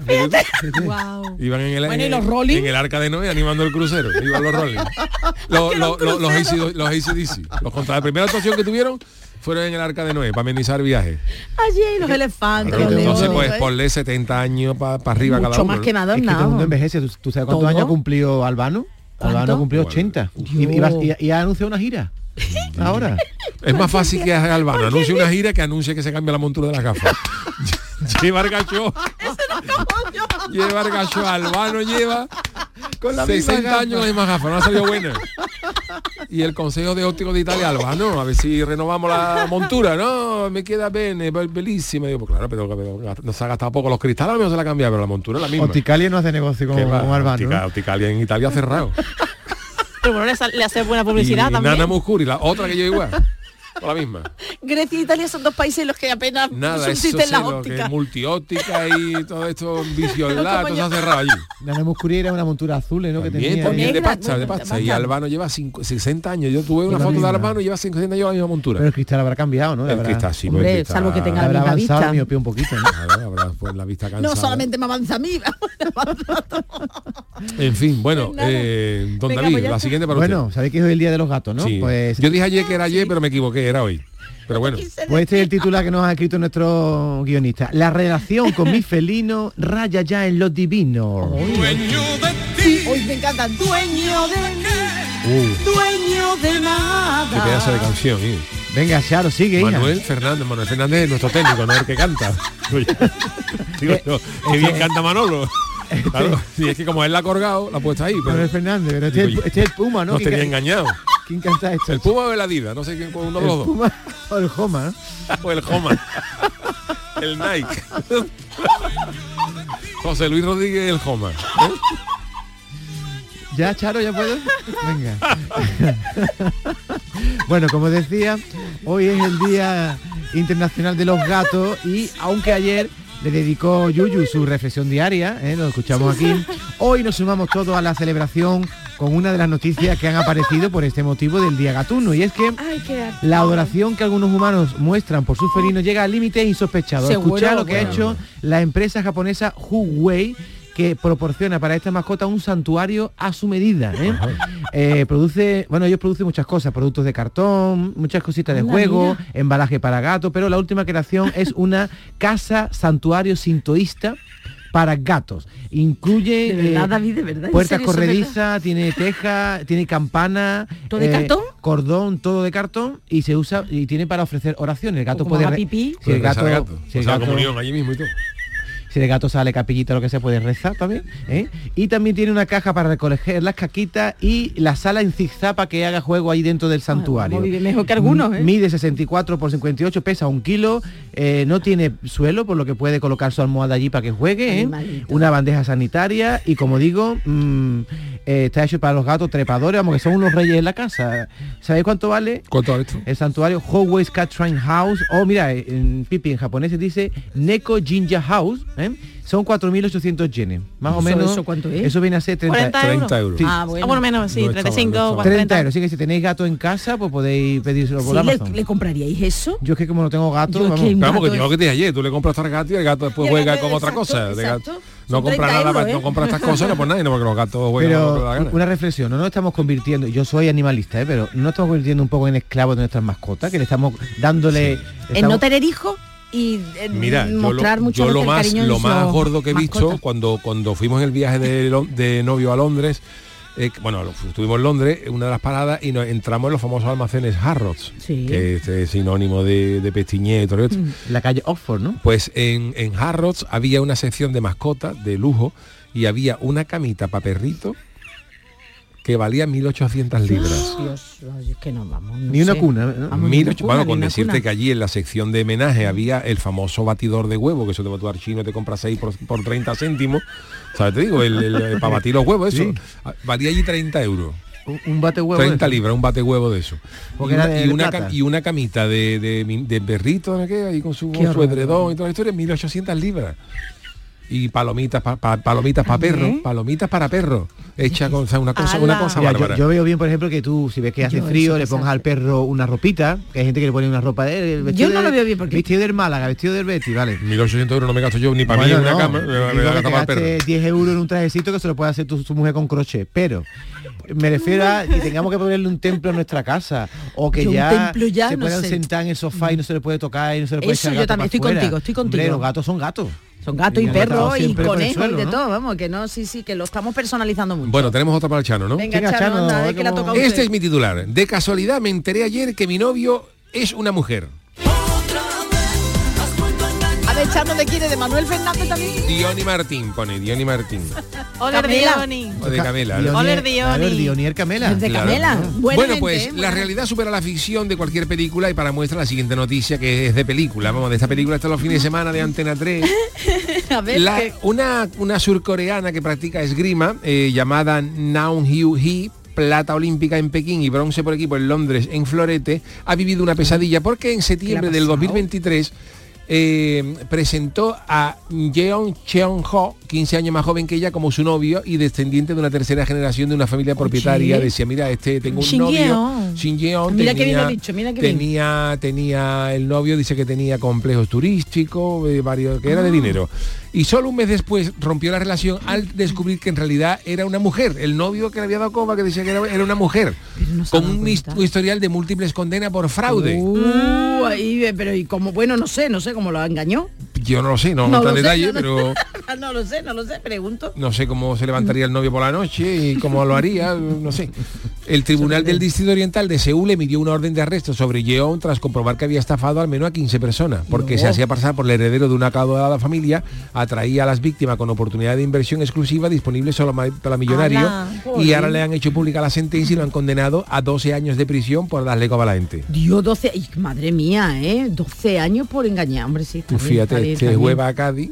Wow. Iban en el, Bueno, ¿y en, los Rolling? en el arca de Noé animando el crucero. Iban los Rolling. (laughs) Los, los, los, los AC los ACDC. Los contra la primera actuación que tuvieron fueron en el arca de Noé para amenizar viajes. Allí los elefantes, Claro, los entonces leones, pues ¿eh? ponle 70 años para arriba Mucho cada uno. más que Es que Madonna. todo el mundo vamos. envejece. ¿Tú, tú sabes cuántos ¿Todo? años ha cumplido Albano? Albano ¿Cuánto? cumplió 80. Y, y, va- y- y ha anunciado una gira. (laughs) Ahora. Es más fácil que haga Albano. Anuncie una gira que anuncie que se cambia la montura de las gafas. (laughs) (laughs) lleva el gacho. lleva el gacho. Albano lleva Con la misma 60 gafa. años las mismas gafas. No ha salido buena. Y el Consejo de Ópticos de Italia, Albano, a ver si renovamos la montura. No, me queda bene, be- bellísima. Digo, pues claro, pero, pero no se ha gastado poco los cristales, a lo mejor se la ha cambiado, pero la montura es la misma. Opticalia no hace negocio con, con Albano. Optica- ¿no? Opticalia en Italia ha cerrado. Pero bueno, le, hace buena publicidad y también. Nana Muscuri, la otra que yo igual. O la misma. Grecia e Italia son dos países en los que apenas Nada, eso subsisten las que ópticas. es multióptica y todo esto (laughs) visiolar, Como todo ha cerrado allí. Nana Muscuri era una montura azul, ¿no? Que También, tenía. también de pacha, de bueno, pacha. Y. Albano lleva cinco- 60 años. Yo tuve una la foto de. Albano y lleva 60 años la misma montura. Pero el cristal habrá cambiado, ¿no? el cristal, sí, Hombre, pues el cristal- salvo que tenga la habrá misma avanzado vista. la miopía un poquito, ¿no? Habrá pues la vista cansada. No solamente me avanza a mí. (laughs) En fin, bueno, Pues eh, don Venga, David, pues la siguiente para Bueno, sabéis que es hoy el día de los gatos, ¿no? usted. Sí. Pues, Yo dije ayer que era ayer, pero me equivoqué, era hoy. Pero bueno, pues este es el titular que nos ha escrito nuestro guionista. La relación con mi felino raya ya en lo divino. Hoy me encanta. Dueño de mí, uh, dueño de nada. qué pedazo de canción. ¿eh? Venga, Charo, sigue, hija. Manuel Fernández, Manuel Fernández es nuestro técnico, no el que canta. (laughs) Digo yo, qué bien canta Manolo. Claro, sí, es que como él la ha colgado, la ha puesto ahí. pero- Manuel Fernández, pero este, es Digo el- este es el Puma, ¿no? Nos ¿Quién tenía engañado. ¿Quién canta esto? El Puma o el Adidas, no sé quién, uno de los dos. Puma o el Homa, ¿no? (laughs) o el Homa. el Nike. (laughs) José Luis Rodríguez el Homa. ¿eh? ¿Ya, Charo, ya puedo? Venga. (laughs) bueno, como decía, hoy es el Día Internacional de los Gatos y aunque ayer le dedicó Yuyu su reflexión diaria, ¿eh? lo escuchamos aquí, hoy nos sumamos todos a la celebración con una de las noticias que han aparecido por este motivo del Día Gatuno y es que la adoración que algunos humanos muestran por sus felinos llega a límites insospechados. Seguro, Escuchad lo que ha bueno. hecho la empresa japonesa Huawei que proporciona para esta mascota un santuario a su medida. ¿eh? Eh, produce, bueno, ellos producen muchas cosas, productos de cartón, muchas cositas de juego, mira. embalaje para gato, pero la última creación es una casa santuario sintoísta para gatos. Incluye De verdad, eh, David, de verdad. ¿en puertas corredizas, tiene teja, tiene campana, ¿Todo de cartón? cordón, todo de cartón y se usa y tiene para ofrecer oraciones. El gato puede haga re- pipí. si el Puede rezar gato, gato. si O el sea, gato- comunión allí mismo y todo. Si el gato sale capillita lo que se puede rezar también. ¿eh? Y también tiene una caja para recoger las caquitas y la sala en zigzag para que haga juego ahí dentro del santuario. mejor que algunos, ¿eh? Mide 64 por 58, pesa un kilo, eh, no tiene suelo, por lo que puede colocar su almohada allí para que juegue. ¿eh? Una bandeja sanitaria y como digo, mm, eh, está hecho para los gatos trepadores, vamos que son unos reyes en la casa. ¿Sabéis cuánto vale? ¿Cuánto vale esto? El santuario Howey's Cat Shrine House, o mira, en Pipi en japonés se dice Neko Jinja House, ¿eh? Son 4.800 yenes, más o ¿Eso- menos. eso cuánto es? Eso viene a ser 30, 40 euros. 30 euros. Sí. Ah, Ah, bueno. lo menos, sí, No está mal, 35 no o está mal. 30 40. euros. Así que si tenéis gato en casa, pues podéis pedírselo por Sí, le, Amazon. ¿Le compraríais eso? Yo es que como no tengo gato, Yo es vamos. Vamos, que es- que te ayer, tú le compras al gato y el gato después el juega gato- con otra exacto, cosa. De gato- exacto. no compra 30 nada, euros, no ¿eh? compra estas cosas, no por nadie, no porque los gatos juegan le Pero gana. una reflexión, no nos estamos convirtiendo, yo soy animalista, ¿eh? pero no nos estamos convirtiendo un poco en esclavos de nuestras mascotas, que le estamos dándole... En estamos- no tener hijos y eh, Mira, yo mostrar lo, mucho yo lo más, cariño lo más gordo que he visto cuando, cuando fuimos en el viaje de, novio a Londres, eh, bueno, lo- estuvimos en Londres, en una de las paradas, y nos entramos en los famosos almacenes Harrods, Sí. que es sinónimo de, de pestiñé y todo esto. La calle Oxford, ¿no? Pues en, en Harrods había una sección de mascotas de lujo y había una camita para perrito que valía 1.800 libras. Dios, es que no vamos. no Ni una sé. cuna, ¿no? Vamos, una ocho- cuna, bueno, con decirte cuna. que allí en la sección de homenaje había el famoso batidor de huevo, que eso te va a tu chino te compra 6 por, por 30 céntimos. ¿Sabes? Te digo, el, el- el- para batir los huevos, eso. Sí. Ah, Valía allí 30 euros. Un, un bate huevo. 30 de- libras, un bate huevo de eso. Porque y, una, era de- y una y una camita de, de, de perrito, ¿no? ¿Qué? ahí con su, su edredón y toda la historia, 1800 libras. Y palomitas pa- pa- palomitas para perros, palomitas para perros, hecha con o sea, una cosa, una cosa Mira, yo, veo bien, por ejemplo, que tú, si ves que hace Yo, frío, le pongas al perro una ropita, que hay gente que le pone una ropa de... Yo no de- lo veo bien, porque- Vestido del Málaga, vestido del Betis, vale. 1800 euros no me gasto yo ni para Bueno, mí en una cama, me, digo me que voy a te gastar para el perro. gastes 10 euros en un trajecito que se lo puede hacer tu, mujer con crochet, pero me refiero a que tengamos que ponerle un templo en nuestra casa o que ya, templo ya, se no puedan sé. sentar en el sofá y no se le puede tocar y no se le puede Eso echar yo gato también estoy contigo, estoy Hombre, contigo. los gatos son gatos. Son gatos y estado y el conejos y suelo, de ¿no? todo, vamos, que no, sí, sí, que lo estamos personalizando mucho. Bueno, tenemos otra para el Chano, ¿no? Venga, Venga, Chano, Chano, de que la toca usted. Este es mi titular. De casualidad me enteré ayer que mi novio es una mujer. A ver, Chano, ¿de quién? ¿De Manuel Fernández también? Diony Martín, pone Diony Martín. Oler. O de Camela. Dionier Camela. De Claro. Camela. Bueno, pues ¿eh? la realidad supera la ficción de cualquier película y para muestra la siguiente noticia que es de película. Vamos, de esta película está los fines de semana de Antena 3. (laughs) A ver, La- que- una, una surcoreana que practica esgrima eh, llamada Naun Hyu Hee plata olímpica en Pekín y bronce por equipo en Londres en Florete, ha vivido una pesadilla porque en septiembre del pasado? 2023 eh, presentó a Jeon Cheon Ho, 15 años más joven que ella, como su novio y descendiente de una tercera generación de una familia propietaria. Decía, mira, este tengo un novio. Shin Yeon Mira qué bien tenía- lo dicho, mira qué bien. tenía, tenía el novio, dice que tenía complejos turísticos, eh, varios, que era de dinero. Y solo un mes después rompió la relación al descubrir que en realidad era una mujer. El novio que le había dado coba que decía que era, era una mujer. no con un historial de múltiples condenas por fraude. Uh, eh, pero y como, bueno, no sé, no sé cómo lo engañó. Yo no lo sé, no, No sé, detalle, no, pero (laughs) no lo sé, no lo sé, pregunto. no sé cómo se levantaría el novio por la noche y cómo lo haría, no sé. El Tribunal del Distrito Oriental de Seúl emitió una orden de arresto sobre Yeon tras comprobar que había estafado al menos a 15 personas, porque No. se hacía pasar por el heredero de una acaudalada familia, atraía a las víctimas con oportunidad de inversión exclusiva disponible solo para millonarios y ahora le han hecho pública la sentencia y lo han condenado a 12 años de prisión por darle gente. Dios, 12, ay, madre mía, ¿eh? 12 años por engañar, hombre, sí. está fíjate, bien, este hueva a Cádiz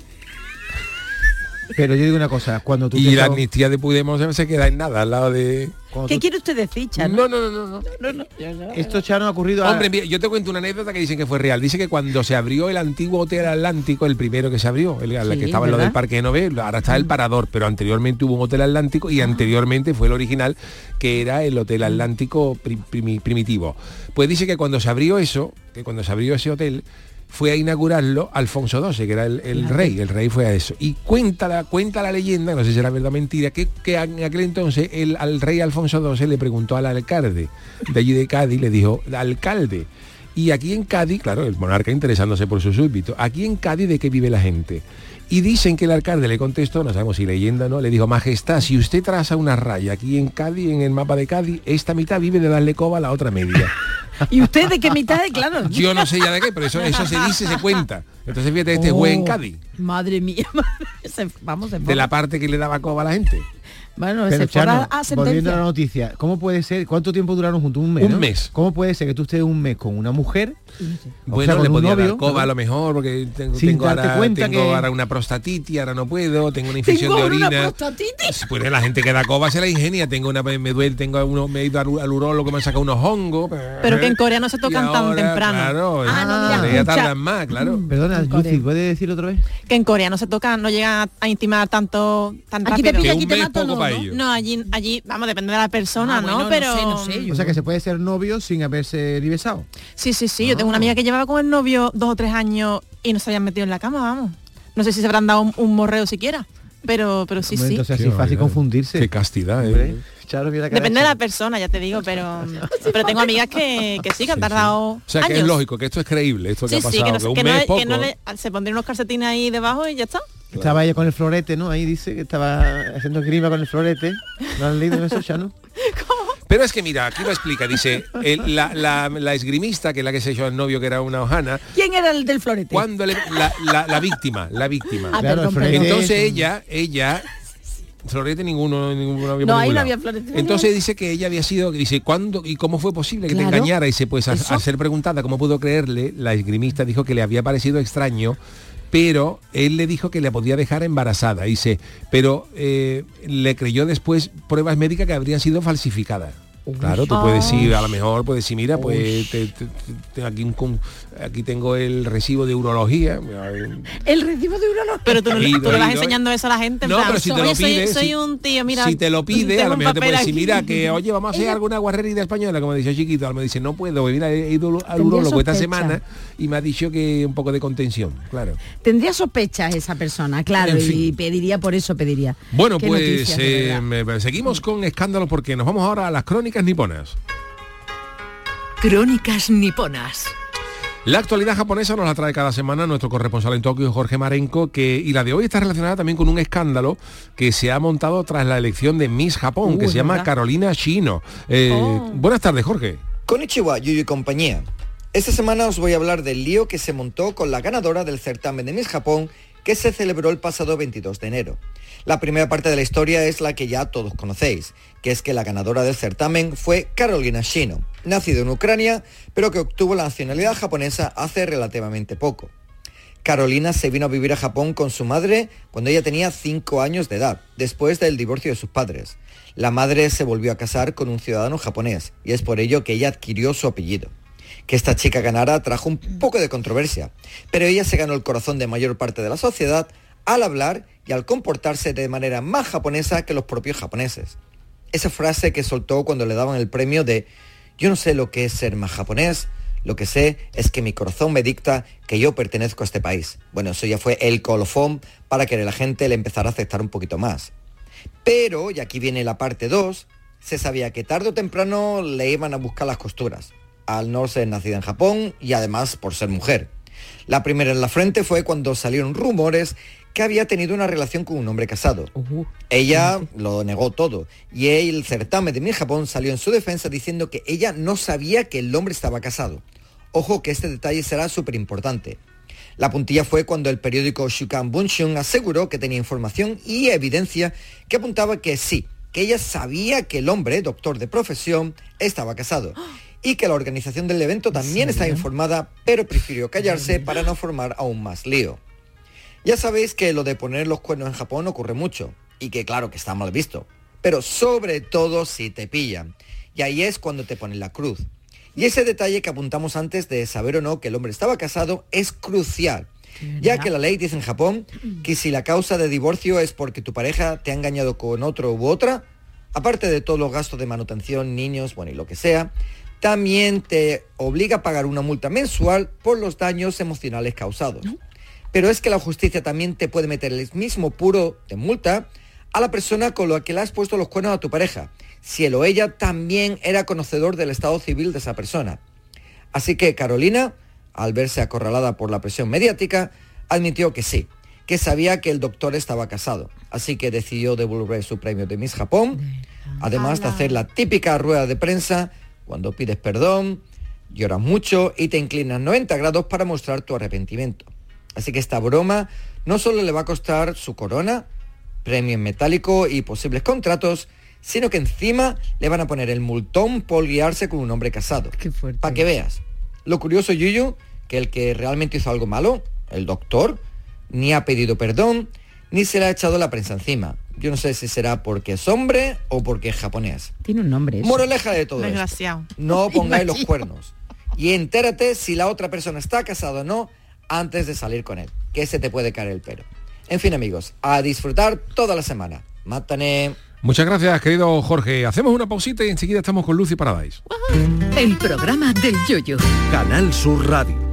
Pero yo digo una cosa, cuando tú y la amnistía de Podemos se queda en nada al lado de... cuando ¿Qué tú- quiere usted decir, Chano? No, no, no, no. no. Esto, Chano, ha ocurrido a- Hombre, mira, yo te cuento una anécdota que dicen que fue real. Dice que cuando se abrió el antiguo Hotel Atlántico, el primero que se abrió, el, el Sí, que estaba en lo ¿verdad? del Parque de Nové, ahora está el Parador, pero anteriormente hubo un Hotel Atlántico y anteriormente fue el original, que era el Hotel Atlántico pri- primi- primitivo. Pues dice que cuando se abrió eso, que cuando se abrió ese hotel, fue a inaugurarlo Alfonso XII, que era el, el rey, el rey fue a eso. Y cuenta la, cuenta la leyenda, no sé si era verdad o mentira, que, que en aquel entonces el, al rey Alfonso XII le preguntó al alcalde de allí de Cádiz, le dijo, alcalde, y aquí en Cádiz, claro, el monarca interesándose por su súbdito, aquí en Cádiz de qué vive la gente. Y dicen que el alcalde le contestó, no sabemos si leyenda o no, le dijo, Majestad, si usted traza una raya aquí en Cádiz, en el mapa de Cádiz, esta mitad vive de darle coba a la otra media. ¿Y usted de qué mitad de claro? Yo no sé ya de qué, pero eso, eso se dice, se cuenta. Entonces fíjate, este juez en Oh, Cádiz, (laughs) Madre mía, se- vamos, se de la parte que le daba coba a la gente. Bueno, Pero, se Chano, a volviendo a la noticia, ¿cómo puede ser? ¿Cuánto tiempo duraron juntos? Un mes. Un ¿no? mes. ¿Cómo puede ser que tú estés un mes con una mujer? o Bueno, sea, le podía novio, dar coba ¿no? a lo mejor, porque tengo, Sin tengo, ahora, cuenta tengo que- ahora una prostatitis, ahora no puedo, tengo una infección Tengo de una orina. prostatitis. Pues la gente que da coba se la ingenia, tengo una me duele, tengo uno, me he ido al, al urólogo, me han sacado unos hongos. Pero que en Corea no se tocan tan temprano. Claro, Ah, no, mira, tardan más, claro. Perdona, En Corea. Lucy, ¿puede decir otra vez? Que en Corea no se tocan, no llegan a, intimar tanto tan Aquí te pilla, aquí te mes mato, poco no, para ¿no? allí, allí, vamos, depende de la persona, Ah, ¿no? bueno, Pero no sé, no sé, yo- O sea, que se puede ser novio sin haberse besado. sí, sí, sí. Yo tengo una amiga que llevaba con el novio dos o tres años y no se habían metido en la cama, vamos. No sé si se habrán dado un, un morreo siquiera, pero, pero sí, Hombre, sí. Entonces así es fácil confundirse. Qué castidad, ¿eh? Charo, mira Depende de la persona, ya te digo, pero pero tengo amigas que, que sí, que han Sí, sí. tardado O sea, que es años. lógico, que esto es creíble, esto que ha sí, pasado, que no, que un que no mes le- poco. que no le- se pondrían unos calcetines ahí debajo y ya está. Estaba ella con el florete, ¿no? Ahí dice que estaba haciendo grima con el florete. ¿No han leído eso, Chano? (laughs) Pero es que mira, aquí lo explica, dice, el- la, la- la esgrimista, que es la que se echó al novio, que era una hojana, ¿Quién era el del florete? cuando le- la, la- la víctima, la víctima. Ah, Claro, perdón, el florete perdón. Entonces ella, ella, Florete ninguno, ninguno había No, ahí no había florete. Entonces dice que ella había sido, dice, ¿cuándo y cómo fue posible que Claro. te engañara? Y dice, pues al ser preguntada cómo pudo creerle, la esgrimista dijo que le había parecido extraño, pero él le dijo que le podía dejar embarazada. Dice, pero eh, le creyó después pruebas médicas que habrían sido falsificadas. Claro, tú puedes ir, a lo mejor puedes decir, mira, pues te- te- te- aquí, un aquí tengo el recibo de urología. El recibo de una Pero tú no, Ido, tú no vas ido. enseñando eso a la gente. en No, plan, pero si te "Oye, lo soy- pide, soy, si- un tío, mira. si te lo pide, a lo mejor te puedes decir, aquí". mira, que oye, vamos a hacer alguna guarrerita española, como decía chiquito. Él me dice, no puedo, mira, he ido al urólogo esta semana y me ha dicho que un poco de contención, claro. Tendría sospechas esa persona, claro, En fin. y pediría, por eso pediría. Bueno, pues noticias, eh, seguimos con escándalos porque nos vamos ahora a las crónicas niponas. Crónicas niponas. La actualidad japonesa nos la trae cada semana nuestro corresponsal en Tokio, Jorge Marenko, que, y la de hoy está relacionada también con un escándalo que se ha montado tras la elección de Miss Japón, Uh, que se llama verdad. Carolina Shino. Eh, Oh. Buenas tardes, Jorge. Konnichiwa, Yuyu y compañía. Esta semana os voy a hablar del lío que se montó con la ganadora del certamen de Miss Japón que se celebró el pasado 22 de enero. La primera parte de la historia es la que ya todos conocéis, que es que la ganadora del certamen fue Carolina Shino, nacido en Ucrania, pero que obtuvo la nacionalidad japonesa hace relativamente poco. Carolina se vino a vivir a Japón con su madre cuando ella tenía 5 años de edad, después del divorcio de sus padres. La madre se volvió a casar con un ciudadano japonés y es por ello que ella adquirió su apellido. Que esta chica ganara trajo un poco de controversia, pero ella se ganó el corazón de mayor parte de la sociedad al hablar y al comportarse de manera más japonesa que los propios japoneses. Esa frase que soltó cuando le daban el premio de yo no sé lo que es ser más japonés, lo que sé es que mi corazón me dicta que yo pertenezco a este país. Bueno, eso ya fue el colofón para que la gente le empezara a aceptar un poquito más. Pero, y aquí viene la parte 2, se sabía que tarde o temprano le iban a buscar las costuras, al no ser nacida en Japón y además por ser mujer. La primera en la frente fue cuando salieron rumores que había tenido una relación con un hombre casado. Ella lo negó todo y el certamen de Miss Japón salió en su defensa diciendo que ella no sabía que el hombre estaba casado. Ojo que este detalle será súper importante. La puntilla fue cuando el periódico Shukan Bunshun aseguró que tenía información y evidencia que apuntaba que sí, que ella sabía que el hombre, doctor de profesión, estaba casado y que la organización del evento también estaba informada, pero prefirió callarse para no formar aún más lío. Ya sabéis que lo de poner los cuernos en Japón ocurre mucho y que claro que está mal visto, pero sobre todo si te pillan. Y ahí es cuando te ponen la cruz. Y ese detalle que apuntamos antes de saber o no que el hombre estaba casado es crucial, ya que la ley dice en Japón que si la causa de divorcio es porque tu pareja te ha engañado con otro u otra, aparte de todos los gastos de manutención, niños, bueno y lo que sea, también te obliga a pagar una multa mensual por los daños emocionales causados. Pero es que la justicia también te puede meter el mismo puro de multa a la persona con la que le has puesto los cuernos a tu pareja, si él o ella también era conocedor del estado civil de esa persona. Así que Carolina, al verse acorralada por la presión mediática, admitió que sí, que sabía que el doctor estaba casado. Así que decidió devolver su premio de Miss Japón, además de hacer la típica rueda de prensa cuando pides perdón, lloras mucho y te inclinas 90 grados para mostrar tu arrepentimiento. Así que esta broma no solo le va a costar su corona, premio en metálico y posibles contratos, sino que encima le van a poner el multón por guiarse con un hombre casado. Para que veas. Lo curioso, Yuyu, que el que realmente hizo algo malo, el doctor, ni ha pedido perdón, ni se le ha echado la prensa encima. Yo no sé si será porque es hombre o porque es japonés. Tiene un nombre. eso. Moraleja de todo esto. Desgraciado. No (laughs) pongáis los cuernos. Y entérate si la otra persona está casada o no antes de salir con él, que se te puede caer el pelo. En fin, amigos, a disfrutar toda la semana. Mátane. Muchas gracias, querido Jorge. Hacemos una pausita y enseguida estamos con Lucy Paradise. El programa del yoyo. Canal Sur Radio.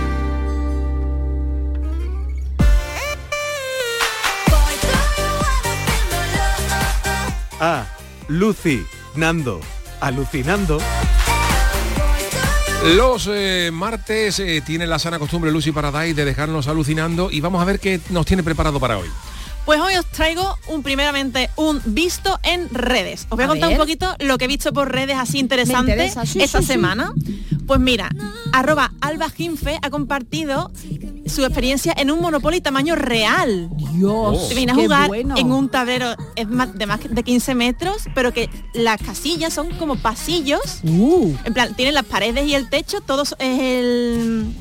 Ah, Lucy, Nando, alucinando. Los eh, martes eh, tiene la sana costumbre Lucy Paradise de dejarnos alucinando y vamos a ver qué nos tiene preparado para hoy. Pues hoy os traigo un primeramente un visto en redes. Os voy a, A contar ver. un poquito lo que he visto por redes así interesante interesa, sí, esta sí, sí. semana. Pues mira, arroba Alba Ginfe ha compartido su experiencia en un Monopoly tamaño real. Dios, Te viene a jugar bueno. en un tablero es más, de más de 15 metros, pero que las casillas son como pasillos. Uh. En plan, tienen las paredes y el techo, todo es el,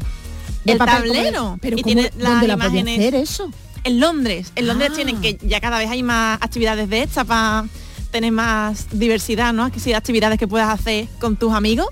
el tablero. pero y ¿cómo- tiene la las podía imágenes. hacer eso? En Londres. En Londres Ah. tienen que ya cada vez hay más actividades de estas para tener más diversidad, ¿no? Que sí, actividades que puedas hacer con tus amigos.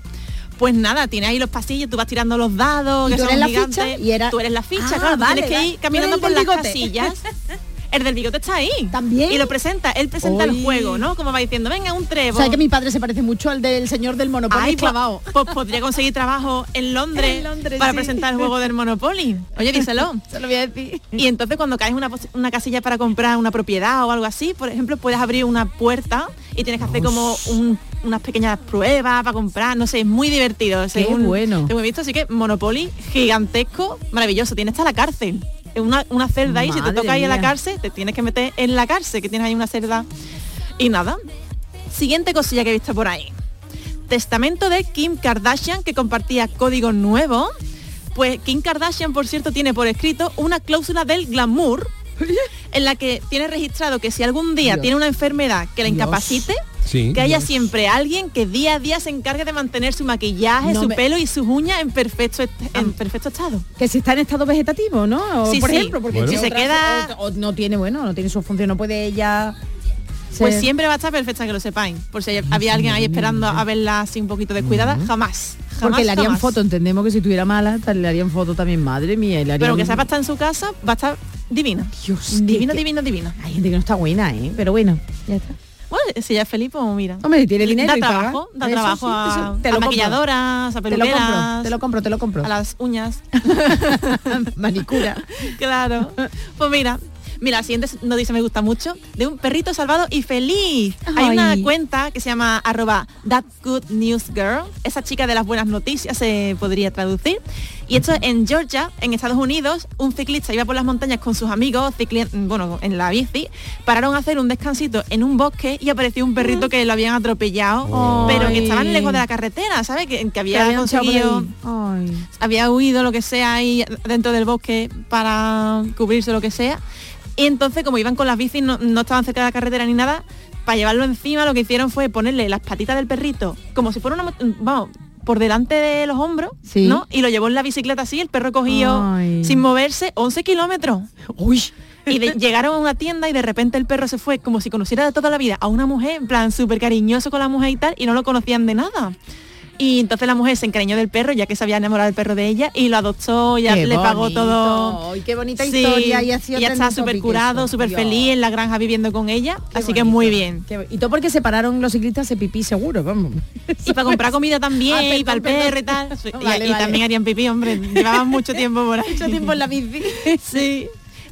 Pues nada, tienes ahí los pasillos, tú vas tirando los dados, ¿Y que tú son eres la gigantes. ficha? Y era- Tú eres la ficha, Ah, claro, vale, tienes que ir caminando por las casillas. (laughs) el del bigote está ahí. También. Y lo presenta, él presenta el juego, ¿no? Como va diciendo, venga, un trevo. O sea que mi padre se parece mucho al del señor del Monopoly Ay, pues, clavado. (laughs) pues podría conseguir trabajo en (laughs) Londres, En Londres, para sí. presentar el juego del Monopoly. Oye, díselo. Se lo voy a decir. Y entonces cuando caes una, una casilla para comprar una propiedad o algo así, por ejemplo, puedes abrir una puerta y tienes que hacer como un- unas pequeñas pruebas para comprar, no sé, es muy divertido. según- bueno. Según he visto, así que Monopoly gigantesco, maravilloso, tiene hasta la cárcel. Es Una, una celda ahí, si te toca ir a la cárcel, te tienes que meter en la cárcel, que tienes ahí una celda. Y nada. Siguiente cosilla que he visto por ahí. Testamento de Kim Kardashian que compartía código nuevo. Pues Kim Kardashian, por cierto, tiene por escrito una cláusula del glamour en la que tiene registrado que si algún día Dios. tiene una enfermedad que la Dios. incapacite, Sí. que haya siempre alguien que día a día se encargue de mantener su maquillaje, No su me- pelo y sus uñas en perfecto, en perfecto estado. Que si está en estado vegetativo, ¿no? O, Sí, por sí. ejemplo, porque Bueno. si se queda- o, o no tiene, bueno, no tiene su función, no puede ella. Pues siempre va a estar perfecta, que lo sepáis. Por si había alguien ahí esperando a verla así un poquito descuidada, jamás. jamás Porque le harían jamás. foto, entendemos que si tuviera mala, le harían foto también, madre mía. Pero que sepa estar en su casa, va a estar divina. Dios, divina, que- divina, divina. Hay gente que no está buena, ¿eh? Pero bueno, ya está. Bueno, si ella es feliz, pues mira. Hombre, si tiene dinero da y paga. trabajo, da Eso trabajo sí, a, te a lo maquilladoras, a Te lo compro, peluqueras, te lo compro, te lo compro. a las uñas. (laughs) Manicura. claro. Pues mira, mira, la siguiente noticia me gusta mucho, de un perrito salvado y feliz. Hay una cuenta que se llama arroba that good news girl, esa chica de las buenas noticias se podría traducir. Y esto en Georgia, en Estados Unidos, un ciclista iba por las montañas con sus amigos, bueno, en la bici, pararon a hacer un descansito en un bosque y apareció un perrito que lo habían atropellado, pero que estaban lejos de la carretera, ¿sabes? Que, había conseguido había huido lo que sea ahí dentro del bosque para cubrirse lo que sea. Y entonces, como iban con las bicis, no, no estaban cerca de la carretera ni nada, para llevarlo encima lo que hicieron fue ponerle las patitas del perrito, como si fuera una... mo- Vamos, por delante de los hombros, Sí. ¿no? Y lo llevó en la bicicleta así, el perro cogió Ay. sin moverse 11 kilómetros. Uy. Y de- llegaron a una tienda y de repente el perro se fue como si conociera de toda la vida a una mujer, en plan súper cariñoso con la mujer y tal, y no lo conocían de nada. Y entonces la mujer se encariñó del perro, ya que se había enamorado del perro de ella, y lo adoptó, ya Qué le pagó todo. Ay, qué bonita Sí, historia. Y así y ya está súper curado, súper feliz en la granja viviendo con ella, así que bonito. muy bien. Qué y todo porque se pararon los ciclistas se pipí seguro, vamos. (laughs) Y para comprar comida también, Ah, y para el perdón, perro y tal. (laughs) Y- Vale, y, vale. también harían pipí, hombre. (laughs) Llevaban mucho tiempo por ahí. Mucho tiempo en la bici. Sí.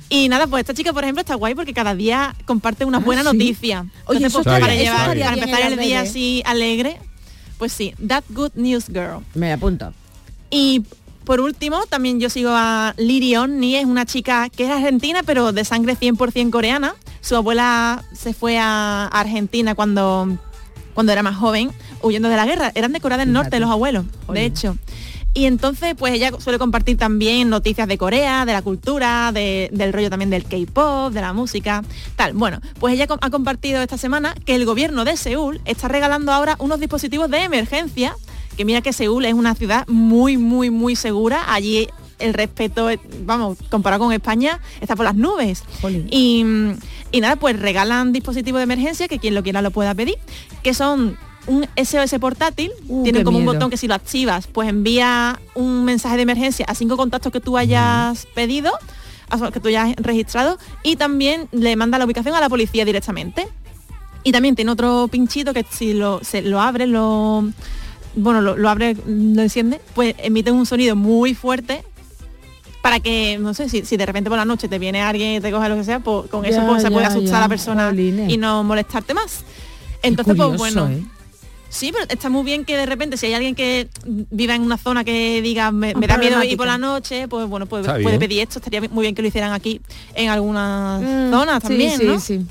Y nada, pues esta chica, por ejemplo, está guay porque cada día comparte una buena Ah, ¿sí? noticia. Entonces, pues, para, llevar, empezar el día así alegre, pues sí, That Good News Girl. Me apunto. Y por último, también yo sigo a Liri Onni, es una chica que es argentina, pero de sangre 100% coreana. Su abuela se fue a Argentina cuando, cuando era más joven, huyendo de la guerra. Eran de Corea del Norte los abuelos, Oye. de hecho. Y entonces, pues ella suele compartir también noticias de Corea, de la cultura, de- del rollo también del K-pop, de la música, tal. Bueno, pues ella ha compartido esta semana que el gobierno de Seúl está regalando ahora unos dispositivos de emergencia, que mira que Seúl es una ciudad muy, muy, muy segura. Allí el respeto, vamos, comparado con España, está por las nubes. Y nada, pues regalan dispositivos de emergencia, que quien lo quiera lo pueda pedir, que son un SOS portátil, Uh, tienen como un botón que si lo activas, pues envía un mensaje de emergencia a cinco contactos que tú hayas pedido, a- que tú hayas registrado, y también le manda la ubicación a la policía directamente. Y también tiene otro pinchito que si lo, se, lo abre, lo bueno, lo, lo abre, lo enciende, pues emite un sonido muy fuerte para que, no sé, si, si de repente por la noche te viene alguien y te coge lo que sea, pues con eso pues, se puede asustar ya. a la persona Jolines. y no molestarte más. Entonces, pues bueno. ¿eh? Sí, pero está muy bien que de repente si hay alguien que viva en una zona que diga me, me da miedo ir por la noche, pues bueno, pues, puede pedir esto, estaría muy bien que lo hicieran aquí en algunas Mm, zonas también, sí, ¿no? sí.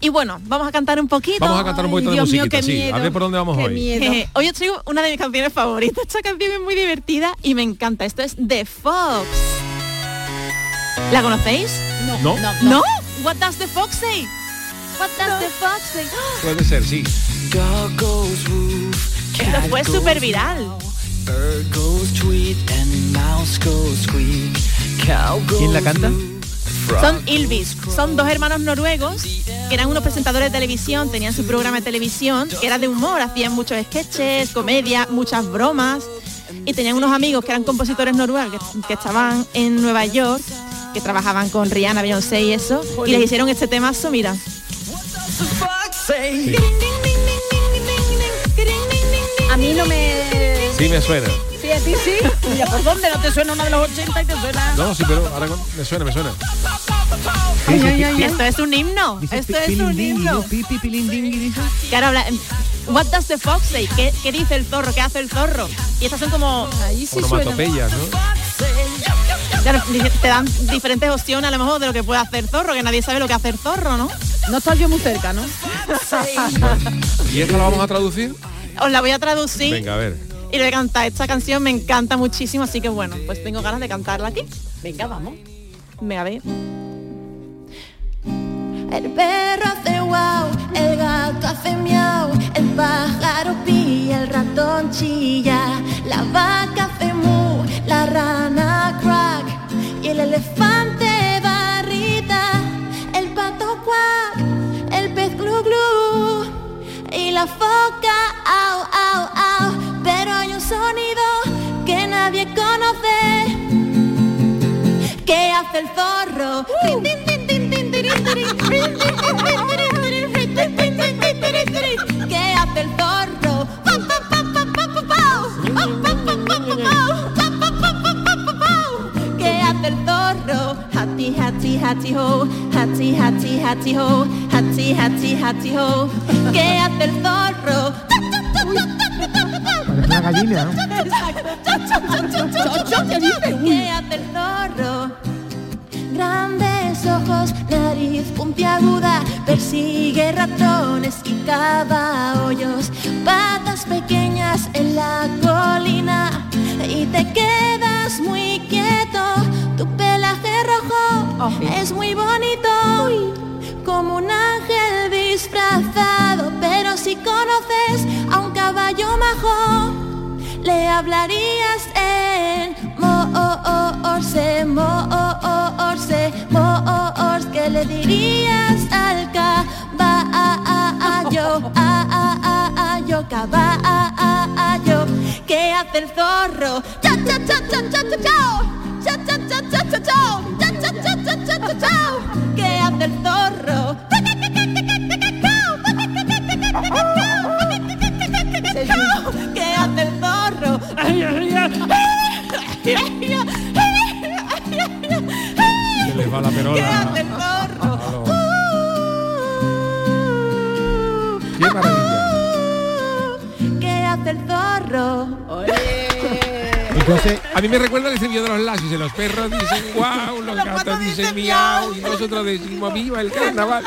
Y bueno, vamos a cantar un poquito. Vamos a cantar un poquito de Dios mío, qué sí. miedo, A ver por dónde vamos qué hoy. miedo. Hoy os traigo una de mis canciones favoritas. Esta canción es muy divertida y me encanta. Esto es The Fox. ¿La conocéis? ¿No? ¿No? What does the fox say? What does the fox say? (gasps) Puede ser, sí. Esto fue súper viral. ¿Quién la canta? Son Ilvis, son dos hermanos noruegos que eran unos presentadores de televisión, tenían su programa de televisión, que era de humor, hacían muchos sketches, comedia, muchas bromas, y tenían unos amigos que eran compositores noruegos que, que estaban en Nueva York, que trabajaban con Rihanna, Beyoncé y eso, y les hicieron este temazo, mira. A mí no me... Sí me suena. Sí, a ti sí. Mira, ¿por dónde no te suena una de los 80 y te suena? No, sí, pero ahora con- me suena, me suena. Ay, ay, ay, esto es un himno. Esto es un himno. Claro, habla- What does the fox say? ¿Qué, qué dice el zorro? ¿Qué hace el zorro? Y estas son como... Ahí Onomatopeyas, ¿no? Claro, te dan diferentes opciones a lo mejor de lo que puede hacer zorro, que nadie sabe lo que hace el zorro, ¿no? No estoy yo muy cerca, ¿no? ¿Y esta la vamos a traducir? Os la voy a traducir Venga, a ver. y voy a cantar. Esta canción me encanta muchísimo, así que bueno, pues tengo ganas de cantarla aquí. Venga, vamos. Venga, a ver. El perro hace wow, el gato hace miau, el pájaro pilla, el ratón chilla, la vaca hace mu, la rana crack y el elefante barrita, el pato cuac, y la foca au au au, pero hay un sonido que nadie conoce, que hace el tirin, tirin. ¿Qué hace el pau. ¿Qué hace el zorro? Hati, hati, hati, ho. Hati, hati, hati, ho. Hati, hati, hati, ho. ¿Qué hace el zorro? Parece una gallina, ¿no? ¿Qué hace el zorro? Grandes ojos, nariz puntiaguda, persigue ratones y cava hoyos, patas pequeñas en la colina y te quedas muy es muy bonito, como un ángel disfrazado, pero si conoces a un caballo majo, le hablarías en Morse, Morse, Morse, que le dirías al caballo, caballo, caballo, que hace el zorro, cha cha cha cha cha cha cha cha cha cha cha cha cha cha cha cha cha chao, que hace el zorro. ¿Qué hace el zorro? Se les va la ¿Qué perola. hace el zorro? Qué maravilla. ¿Qué hace el zorro? Entonces, A mí me recuerda el estribillo de los lasis. Los perros dicen guau, los gatos dicen miau y nosotros decimos viva el carnaval.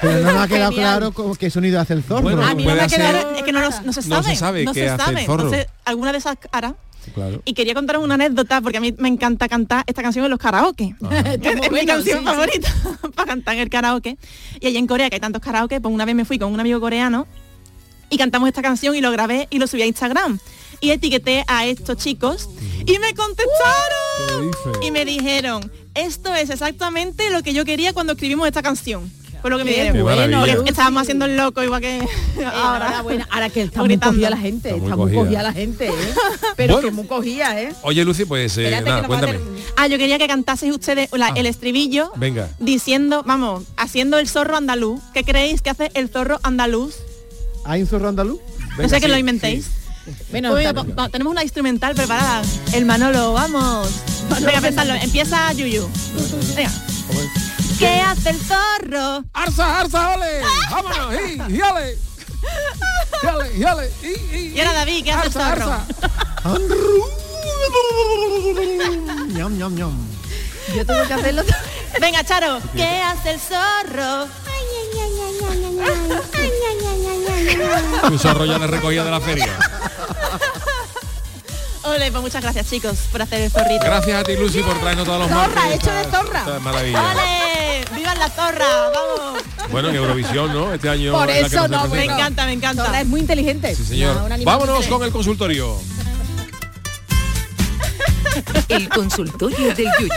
pero no me ha quedado Genial. claro cómo- qué sonido hace el zorro. Bueno, A mí no me ha quedado, es que no, se no sabe. se sabe no qué se hace el sabe. zorro. Entonces, alguna de esas hará. Claro. Y quería contaros una anécdota porque a mí me encanta cantar esta canción en los karaoke. (laughs) es mi bueno, canción sí, sí. favorita (laughs) para cantar en el karaoke. Y allá en Corea, que hay tantos karaoke, pues una vez me fui con un amigo coreano y cantamos esta canción y lo grabé y lo subí a Instagram. Y etiqueté a estos chicos y me contestaron. Y me dijeron, esto es exactamente lo que yo quería cuando escribimos esta canción. Fue lo que me dijeron. bueno, estábamos haciendo el loco igual que (laughs) ahora. Enhorabuena. Ahora que está muy Gritando. cogida la gente, Está muy está muy cogida. cogida la gente, ¿eh? (laughs) Pero Bueno. que muy cogida, ¿eh? Oye, Lucy, pues eh, nada, cuéntame. Ah, yo quería que cantaseis ustedes la- Ah. el estribillo Venga. diciendo, vamos, haciendo el zorro andaluz. ¿Qué creéis que hace el zorro andaluz? ¿Hay un zorro andaluz? no sé que lo inventéis. Bueno, Pues, está- va- va- tenemos una instrumental preparada. El Manolo, vamos. Venga, pensarlo. Empieza Yuyu. Venga. ¿Qué hace el zorro? ¡Arza, arza, ole! ¡Vámonos! ¡Y, y ole! ¡Y ole, y ole! ¡Y, y, Y ahora David, ¿qué hace el zorro? arza. (laughs) ñam, ñam, ñam. Yo tengo que hacerlo. (laughs) Venga, Charo. ¿Qué hace el zorro? (laughs) Un zorro ya le recogía de la feria. (laughs) Ole, pues muchas gracias, chicos, por hacer el zorrito. Gracias a ti, Lucy, por traernos todos los Zorra, martes. hecho de zorra. maravilla. ¡Ole! ¡Viva la zorra! ¡Vamos! Bueno, en Eurovisión, ¿no? Este año Por es eso no, Me encanta, me encanta. Zorra es muy inteligente. Sí, señor. No, Vámonos con el consultorio. El consultorio del Yuyu.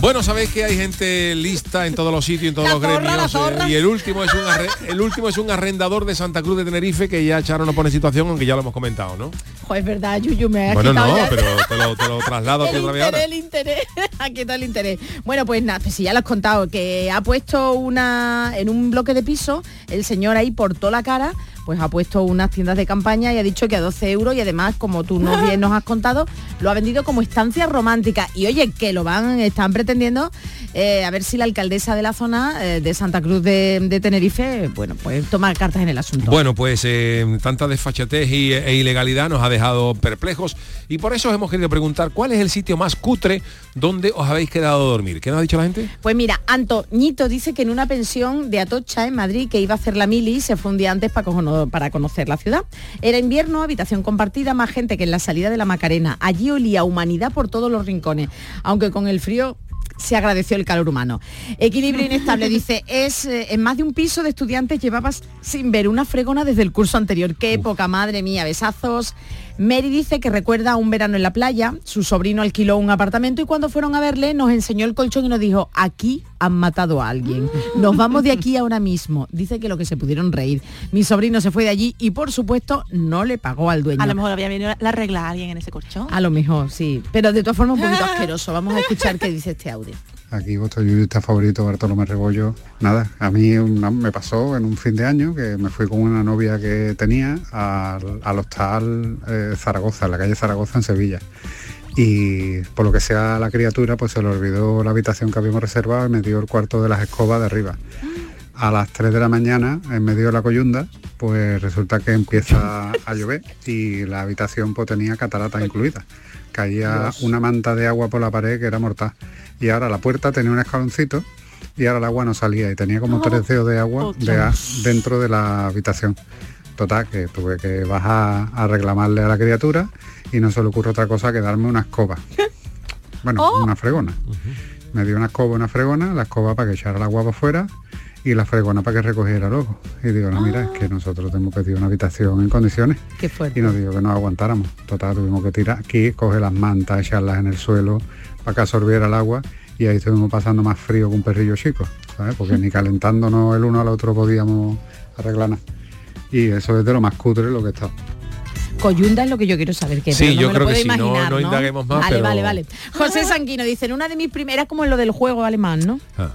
Bueno, sabéis que hay gente lista en todos los sitios, en todos La los zorra, gremios. eh, y el último es un el último es un arrendador de Santa Cruz de Tenerife que ya Charo no pone situación, aunque ya lo hemos comentado, ¿no? Joder, es verdad, Yuyu, me ha Bueno, no, ya- pero te lo, te lo traslado (laughs) aquí el otra vez ahora. el interés, (laughs) aquí está el interés. Bueno, pues nada, pues si ya lo has contado, que ha puesto una, en un bloque de piso, el señor ahí portó la cara, pues ha puesto unas tiendas de campaña y ha dicho que a 12 euros y además, como tú no bien nos has contado, lo ha vendido como estancia romántica. Y oye, que lo van, están pretendiendo eh, a ver si la alcaldesa de la zona eh, de Santa Cruz de, de Tenerife, bueno, pues toma cartas en el asunto. Bueno, pues eh, tanta desfachatez y- e ilegalidad nos ha dejado perplejos y por eso os hemos querido preguntar cuál es el sitio más cutre donde os habéis quedado a dormir. ¿Qué nos ha dicho la gente? Pues mira, Antoñito dice que en una pensión de Atocha, en Madrid, que iba a hacer la mili, se fue un día antes para, cono- para conocer la ciudad. Era invierno, habitación compartida, más gente que en la salida de la Macarena. Allí olía humanidad por todos los rincones, aunque con el frío se agradeció el calor humano. Equilibrio inestable, (laughs) dice, es eh, en más de un piso de estudiantes llevabas sin ver una fregona desde el curso anterior. Qué época, madre mía, besazos. Mary dice que recuerda un verano en la playa, su sobrino alquiló un apartamento y cuando fueron a verle nos enseñó el colchón y nos dijo, aquí han matado a alguien. Nos vamos de aquí ahora mismo. Dice que lo que se pudieron reír. Mi sobrino se fue de allí y por supuesto no le pagó al dueño. A lo mejor había venido la regla a alguien en ese colchón. A lo mejor, sí. Pero de todas formas un poquito asqueroso. Vamos a escuchar qué dice este audio. Aquí vuestro yuyista favorito, Bartolomé Rebollo. Nada, a mí una- me pasó en un fin de año que me fui con una novia que tenía al, al hostal eh, Zaragoza, en la calle Zaragoza en Sevilla. Y por lo que sea la criatura, pues se le olvidó la habitación que habíamos reservado y me dio el cuarto de las escobas de arriba. A las 3 de la mañana, en medio de la coyunda, pues resulta que empieza a llover y la habitación pues tenía catarata incluida. Caía una manta de agua por la pared que era mortal. Y ahora la puerta tenía un escaloncito y ahora el agua no salía y tenía como tres dedos de agua de dentro de la habitación. Total, que tuve que bajar a reclamarle a la criatura y no se le ocurre otra cosa que darme una escoba. (laughs) Bueno, una fregona. Me dio una escoba, una fregona, la escoba para que echara el agua para afuera y la fregona para que recogiera luego. Y digo, no, mira, es que nosotros tenemos que tirar una habitación en condiciones. Qué fuerte. Y nos dijo que nos aguantáramos. Total, tuvimos que tirar aquí, coger las mantas, echarlas en el suelo para que absorbiera el agua y ahí estuvimos pasando más frío que un perrillo chico, ¿sabes? Porque ni calentándonos el uno al otro podíamos arreglar nada. Y eso es de lo más cutre lo que está. Coyunda es lo que yo quiero saber que Sí, no yo me lo creo que puedo sí, no- imaginar, no indaguemos más, Vale, pero- vale, vale. José Sanguino dice, en una de mis primeras, como en lo del juego alemán, ¿no? Ah.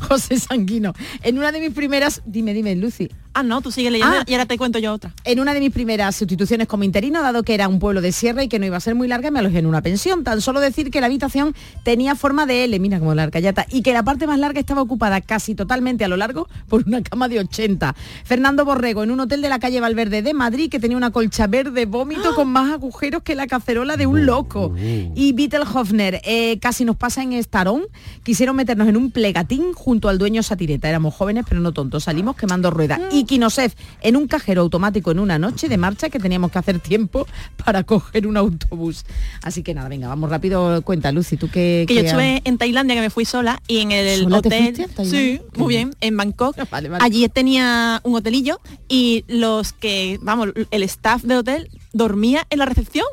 (laughs) José Sanguino. En una de mis primeras, dime, dime, Lucy. Ah, no, tú sigue leyendo Ah. y ahora te cuento yo otra. En una de mis primeras sustituciones como interino, dado que era un pueblo de sierra y que no iba a ser muy larga, me alojé en una pensión. Tan solo decir que la habitación tenía forma de L, mira como la arcayata, y que la parte más larga estaba ocupada casi totalmente a lo largo por una cama de 80. Fernando Borrego, en un hotel de la calle Valverde de Madrid, que tenía una colcha verde vómito con más agujeros que la cacerola de un loco. Y Bittelhofner, eh, casi nos pasa en Estarón, quisieron meternos en un plegatín junto al dueño Satireta. Éramos jóvenes pero no tontos, salimos quemando ruedas. Y Kinosef, en un cajero automático en una noche de marcha que teníamos que hacer tiempo para coger un autobús. Así que nada, venga, vamos rápido. Cuenta, Lucy, tú que... Que yo estuve en Tailandia, que me fui sola, y en el ¿Sola te hotel... fuiste? Sí, Qué muy bien. en Bangkok. (laughs) vale. Allí tenía un hotelillo y los que, vamos, el staff del hotel dormía en la recepción.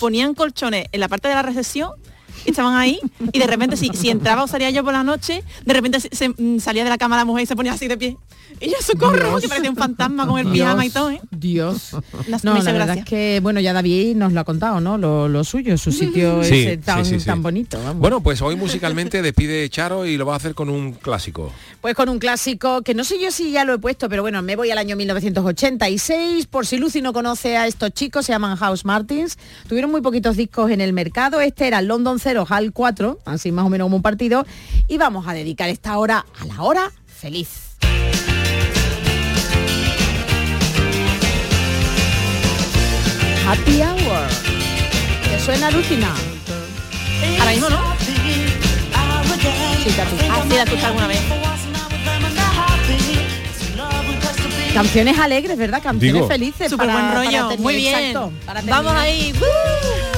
Ponían colchones en la parte de la recepción y estaban ahí y de repente si, si entraba o salía yo por la noche, de repente se, se, mm, salía de la cama la mujer y se ponía así de pie. Y yo socorro, Dios. que parecía un fantasma con el pijama y Dios, todo, ¿eh? Dios. Las- No, me la verdad es que, bueno, ya David nos lo ha contado, ¿no? Lo, lo suyo, su sitio Sí, ese tan, sí, sí, sí. tan bonito. vamos. Bueno, pues hoy musicalmente despide Charo y lo va a hacer con un clásico. Pues con un clásico que no sé yo si ya lo he puesto, pero bueno, me voy al año 1986. Por si Lucy no conoce a estos chicos, se llaman House Martins. Tuvieron muy poquitos discos en el mercado. Este era London 0, HAL 4, así más o menos como un partido. Y vamos a dedicar esta hora a la hora feliz. Happy Hour. ¿Te suena Lucina? Ahora mismo no. Sí, alguna vez. Canciones alegres, ¿verdad? Canciones Digo. felices. Súper para- buen para rollo, terminar, muy bien. exacto, para Vamos ahí. ¡Uh!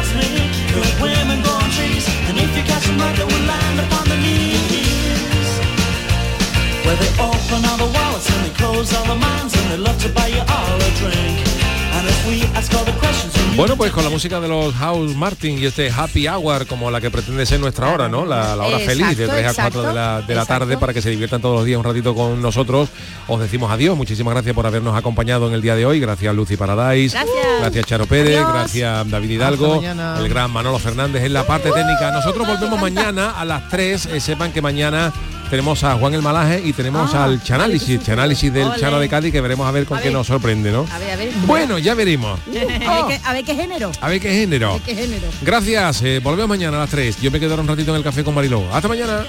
Women go on trees, and if you catch them right, they will land upon their knees. Where they open all the wallets and they close all the minds and they love to buy you all a drink. And if we ask all the questions, and you Bueno, pues con la música de los House Martin y este Happy Hour como la que pretende ser nuestra hora, ¿no? La, la hora feliz de Exacto, 3 a 4 de la, de la tarde para que se diviertan todos los días un ratito con nosotros. Os decimos adiós. Muchísimas gracias por habernos acompañado en el día de hoy. Gracias Lucy Paradise. Gracias. Gracias Charo Pérez. Adiós. Gracias David Hidalgo. El gran Manolo Fernández en la parte técnica. Nosotros volvemos mañana a las 3. Eh, sepan que mañana tenemos a Juan el Malaje y tenemos Ah, al Chanálisis, Chanálisis del Ole. Chano de Cádiz que veremos a ver con A qué ver. nos sorprende, ¿no? A ver, a ver. Bueno, ya veremos. (laughs) A ver, qué, a ver qué género. A ver qué género. A ver qué género. Gracias, eh, volvemos mañana a las 3. Yo me quedo ahora un ratito en el café con Mariló. Hasta mañana.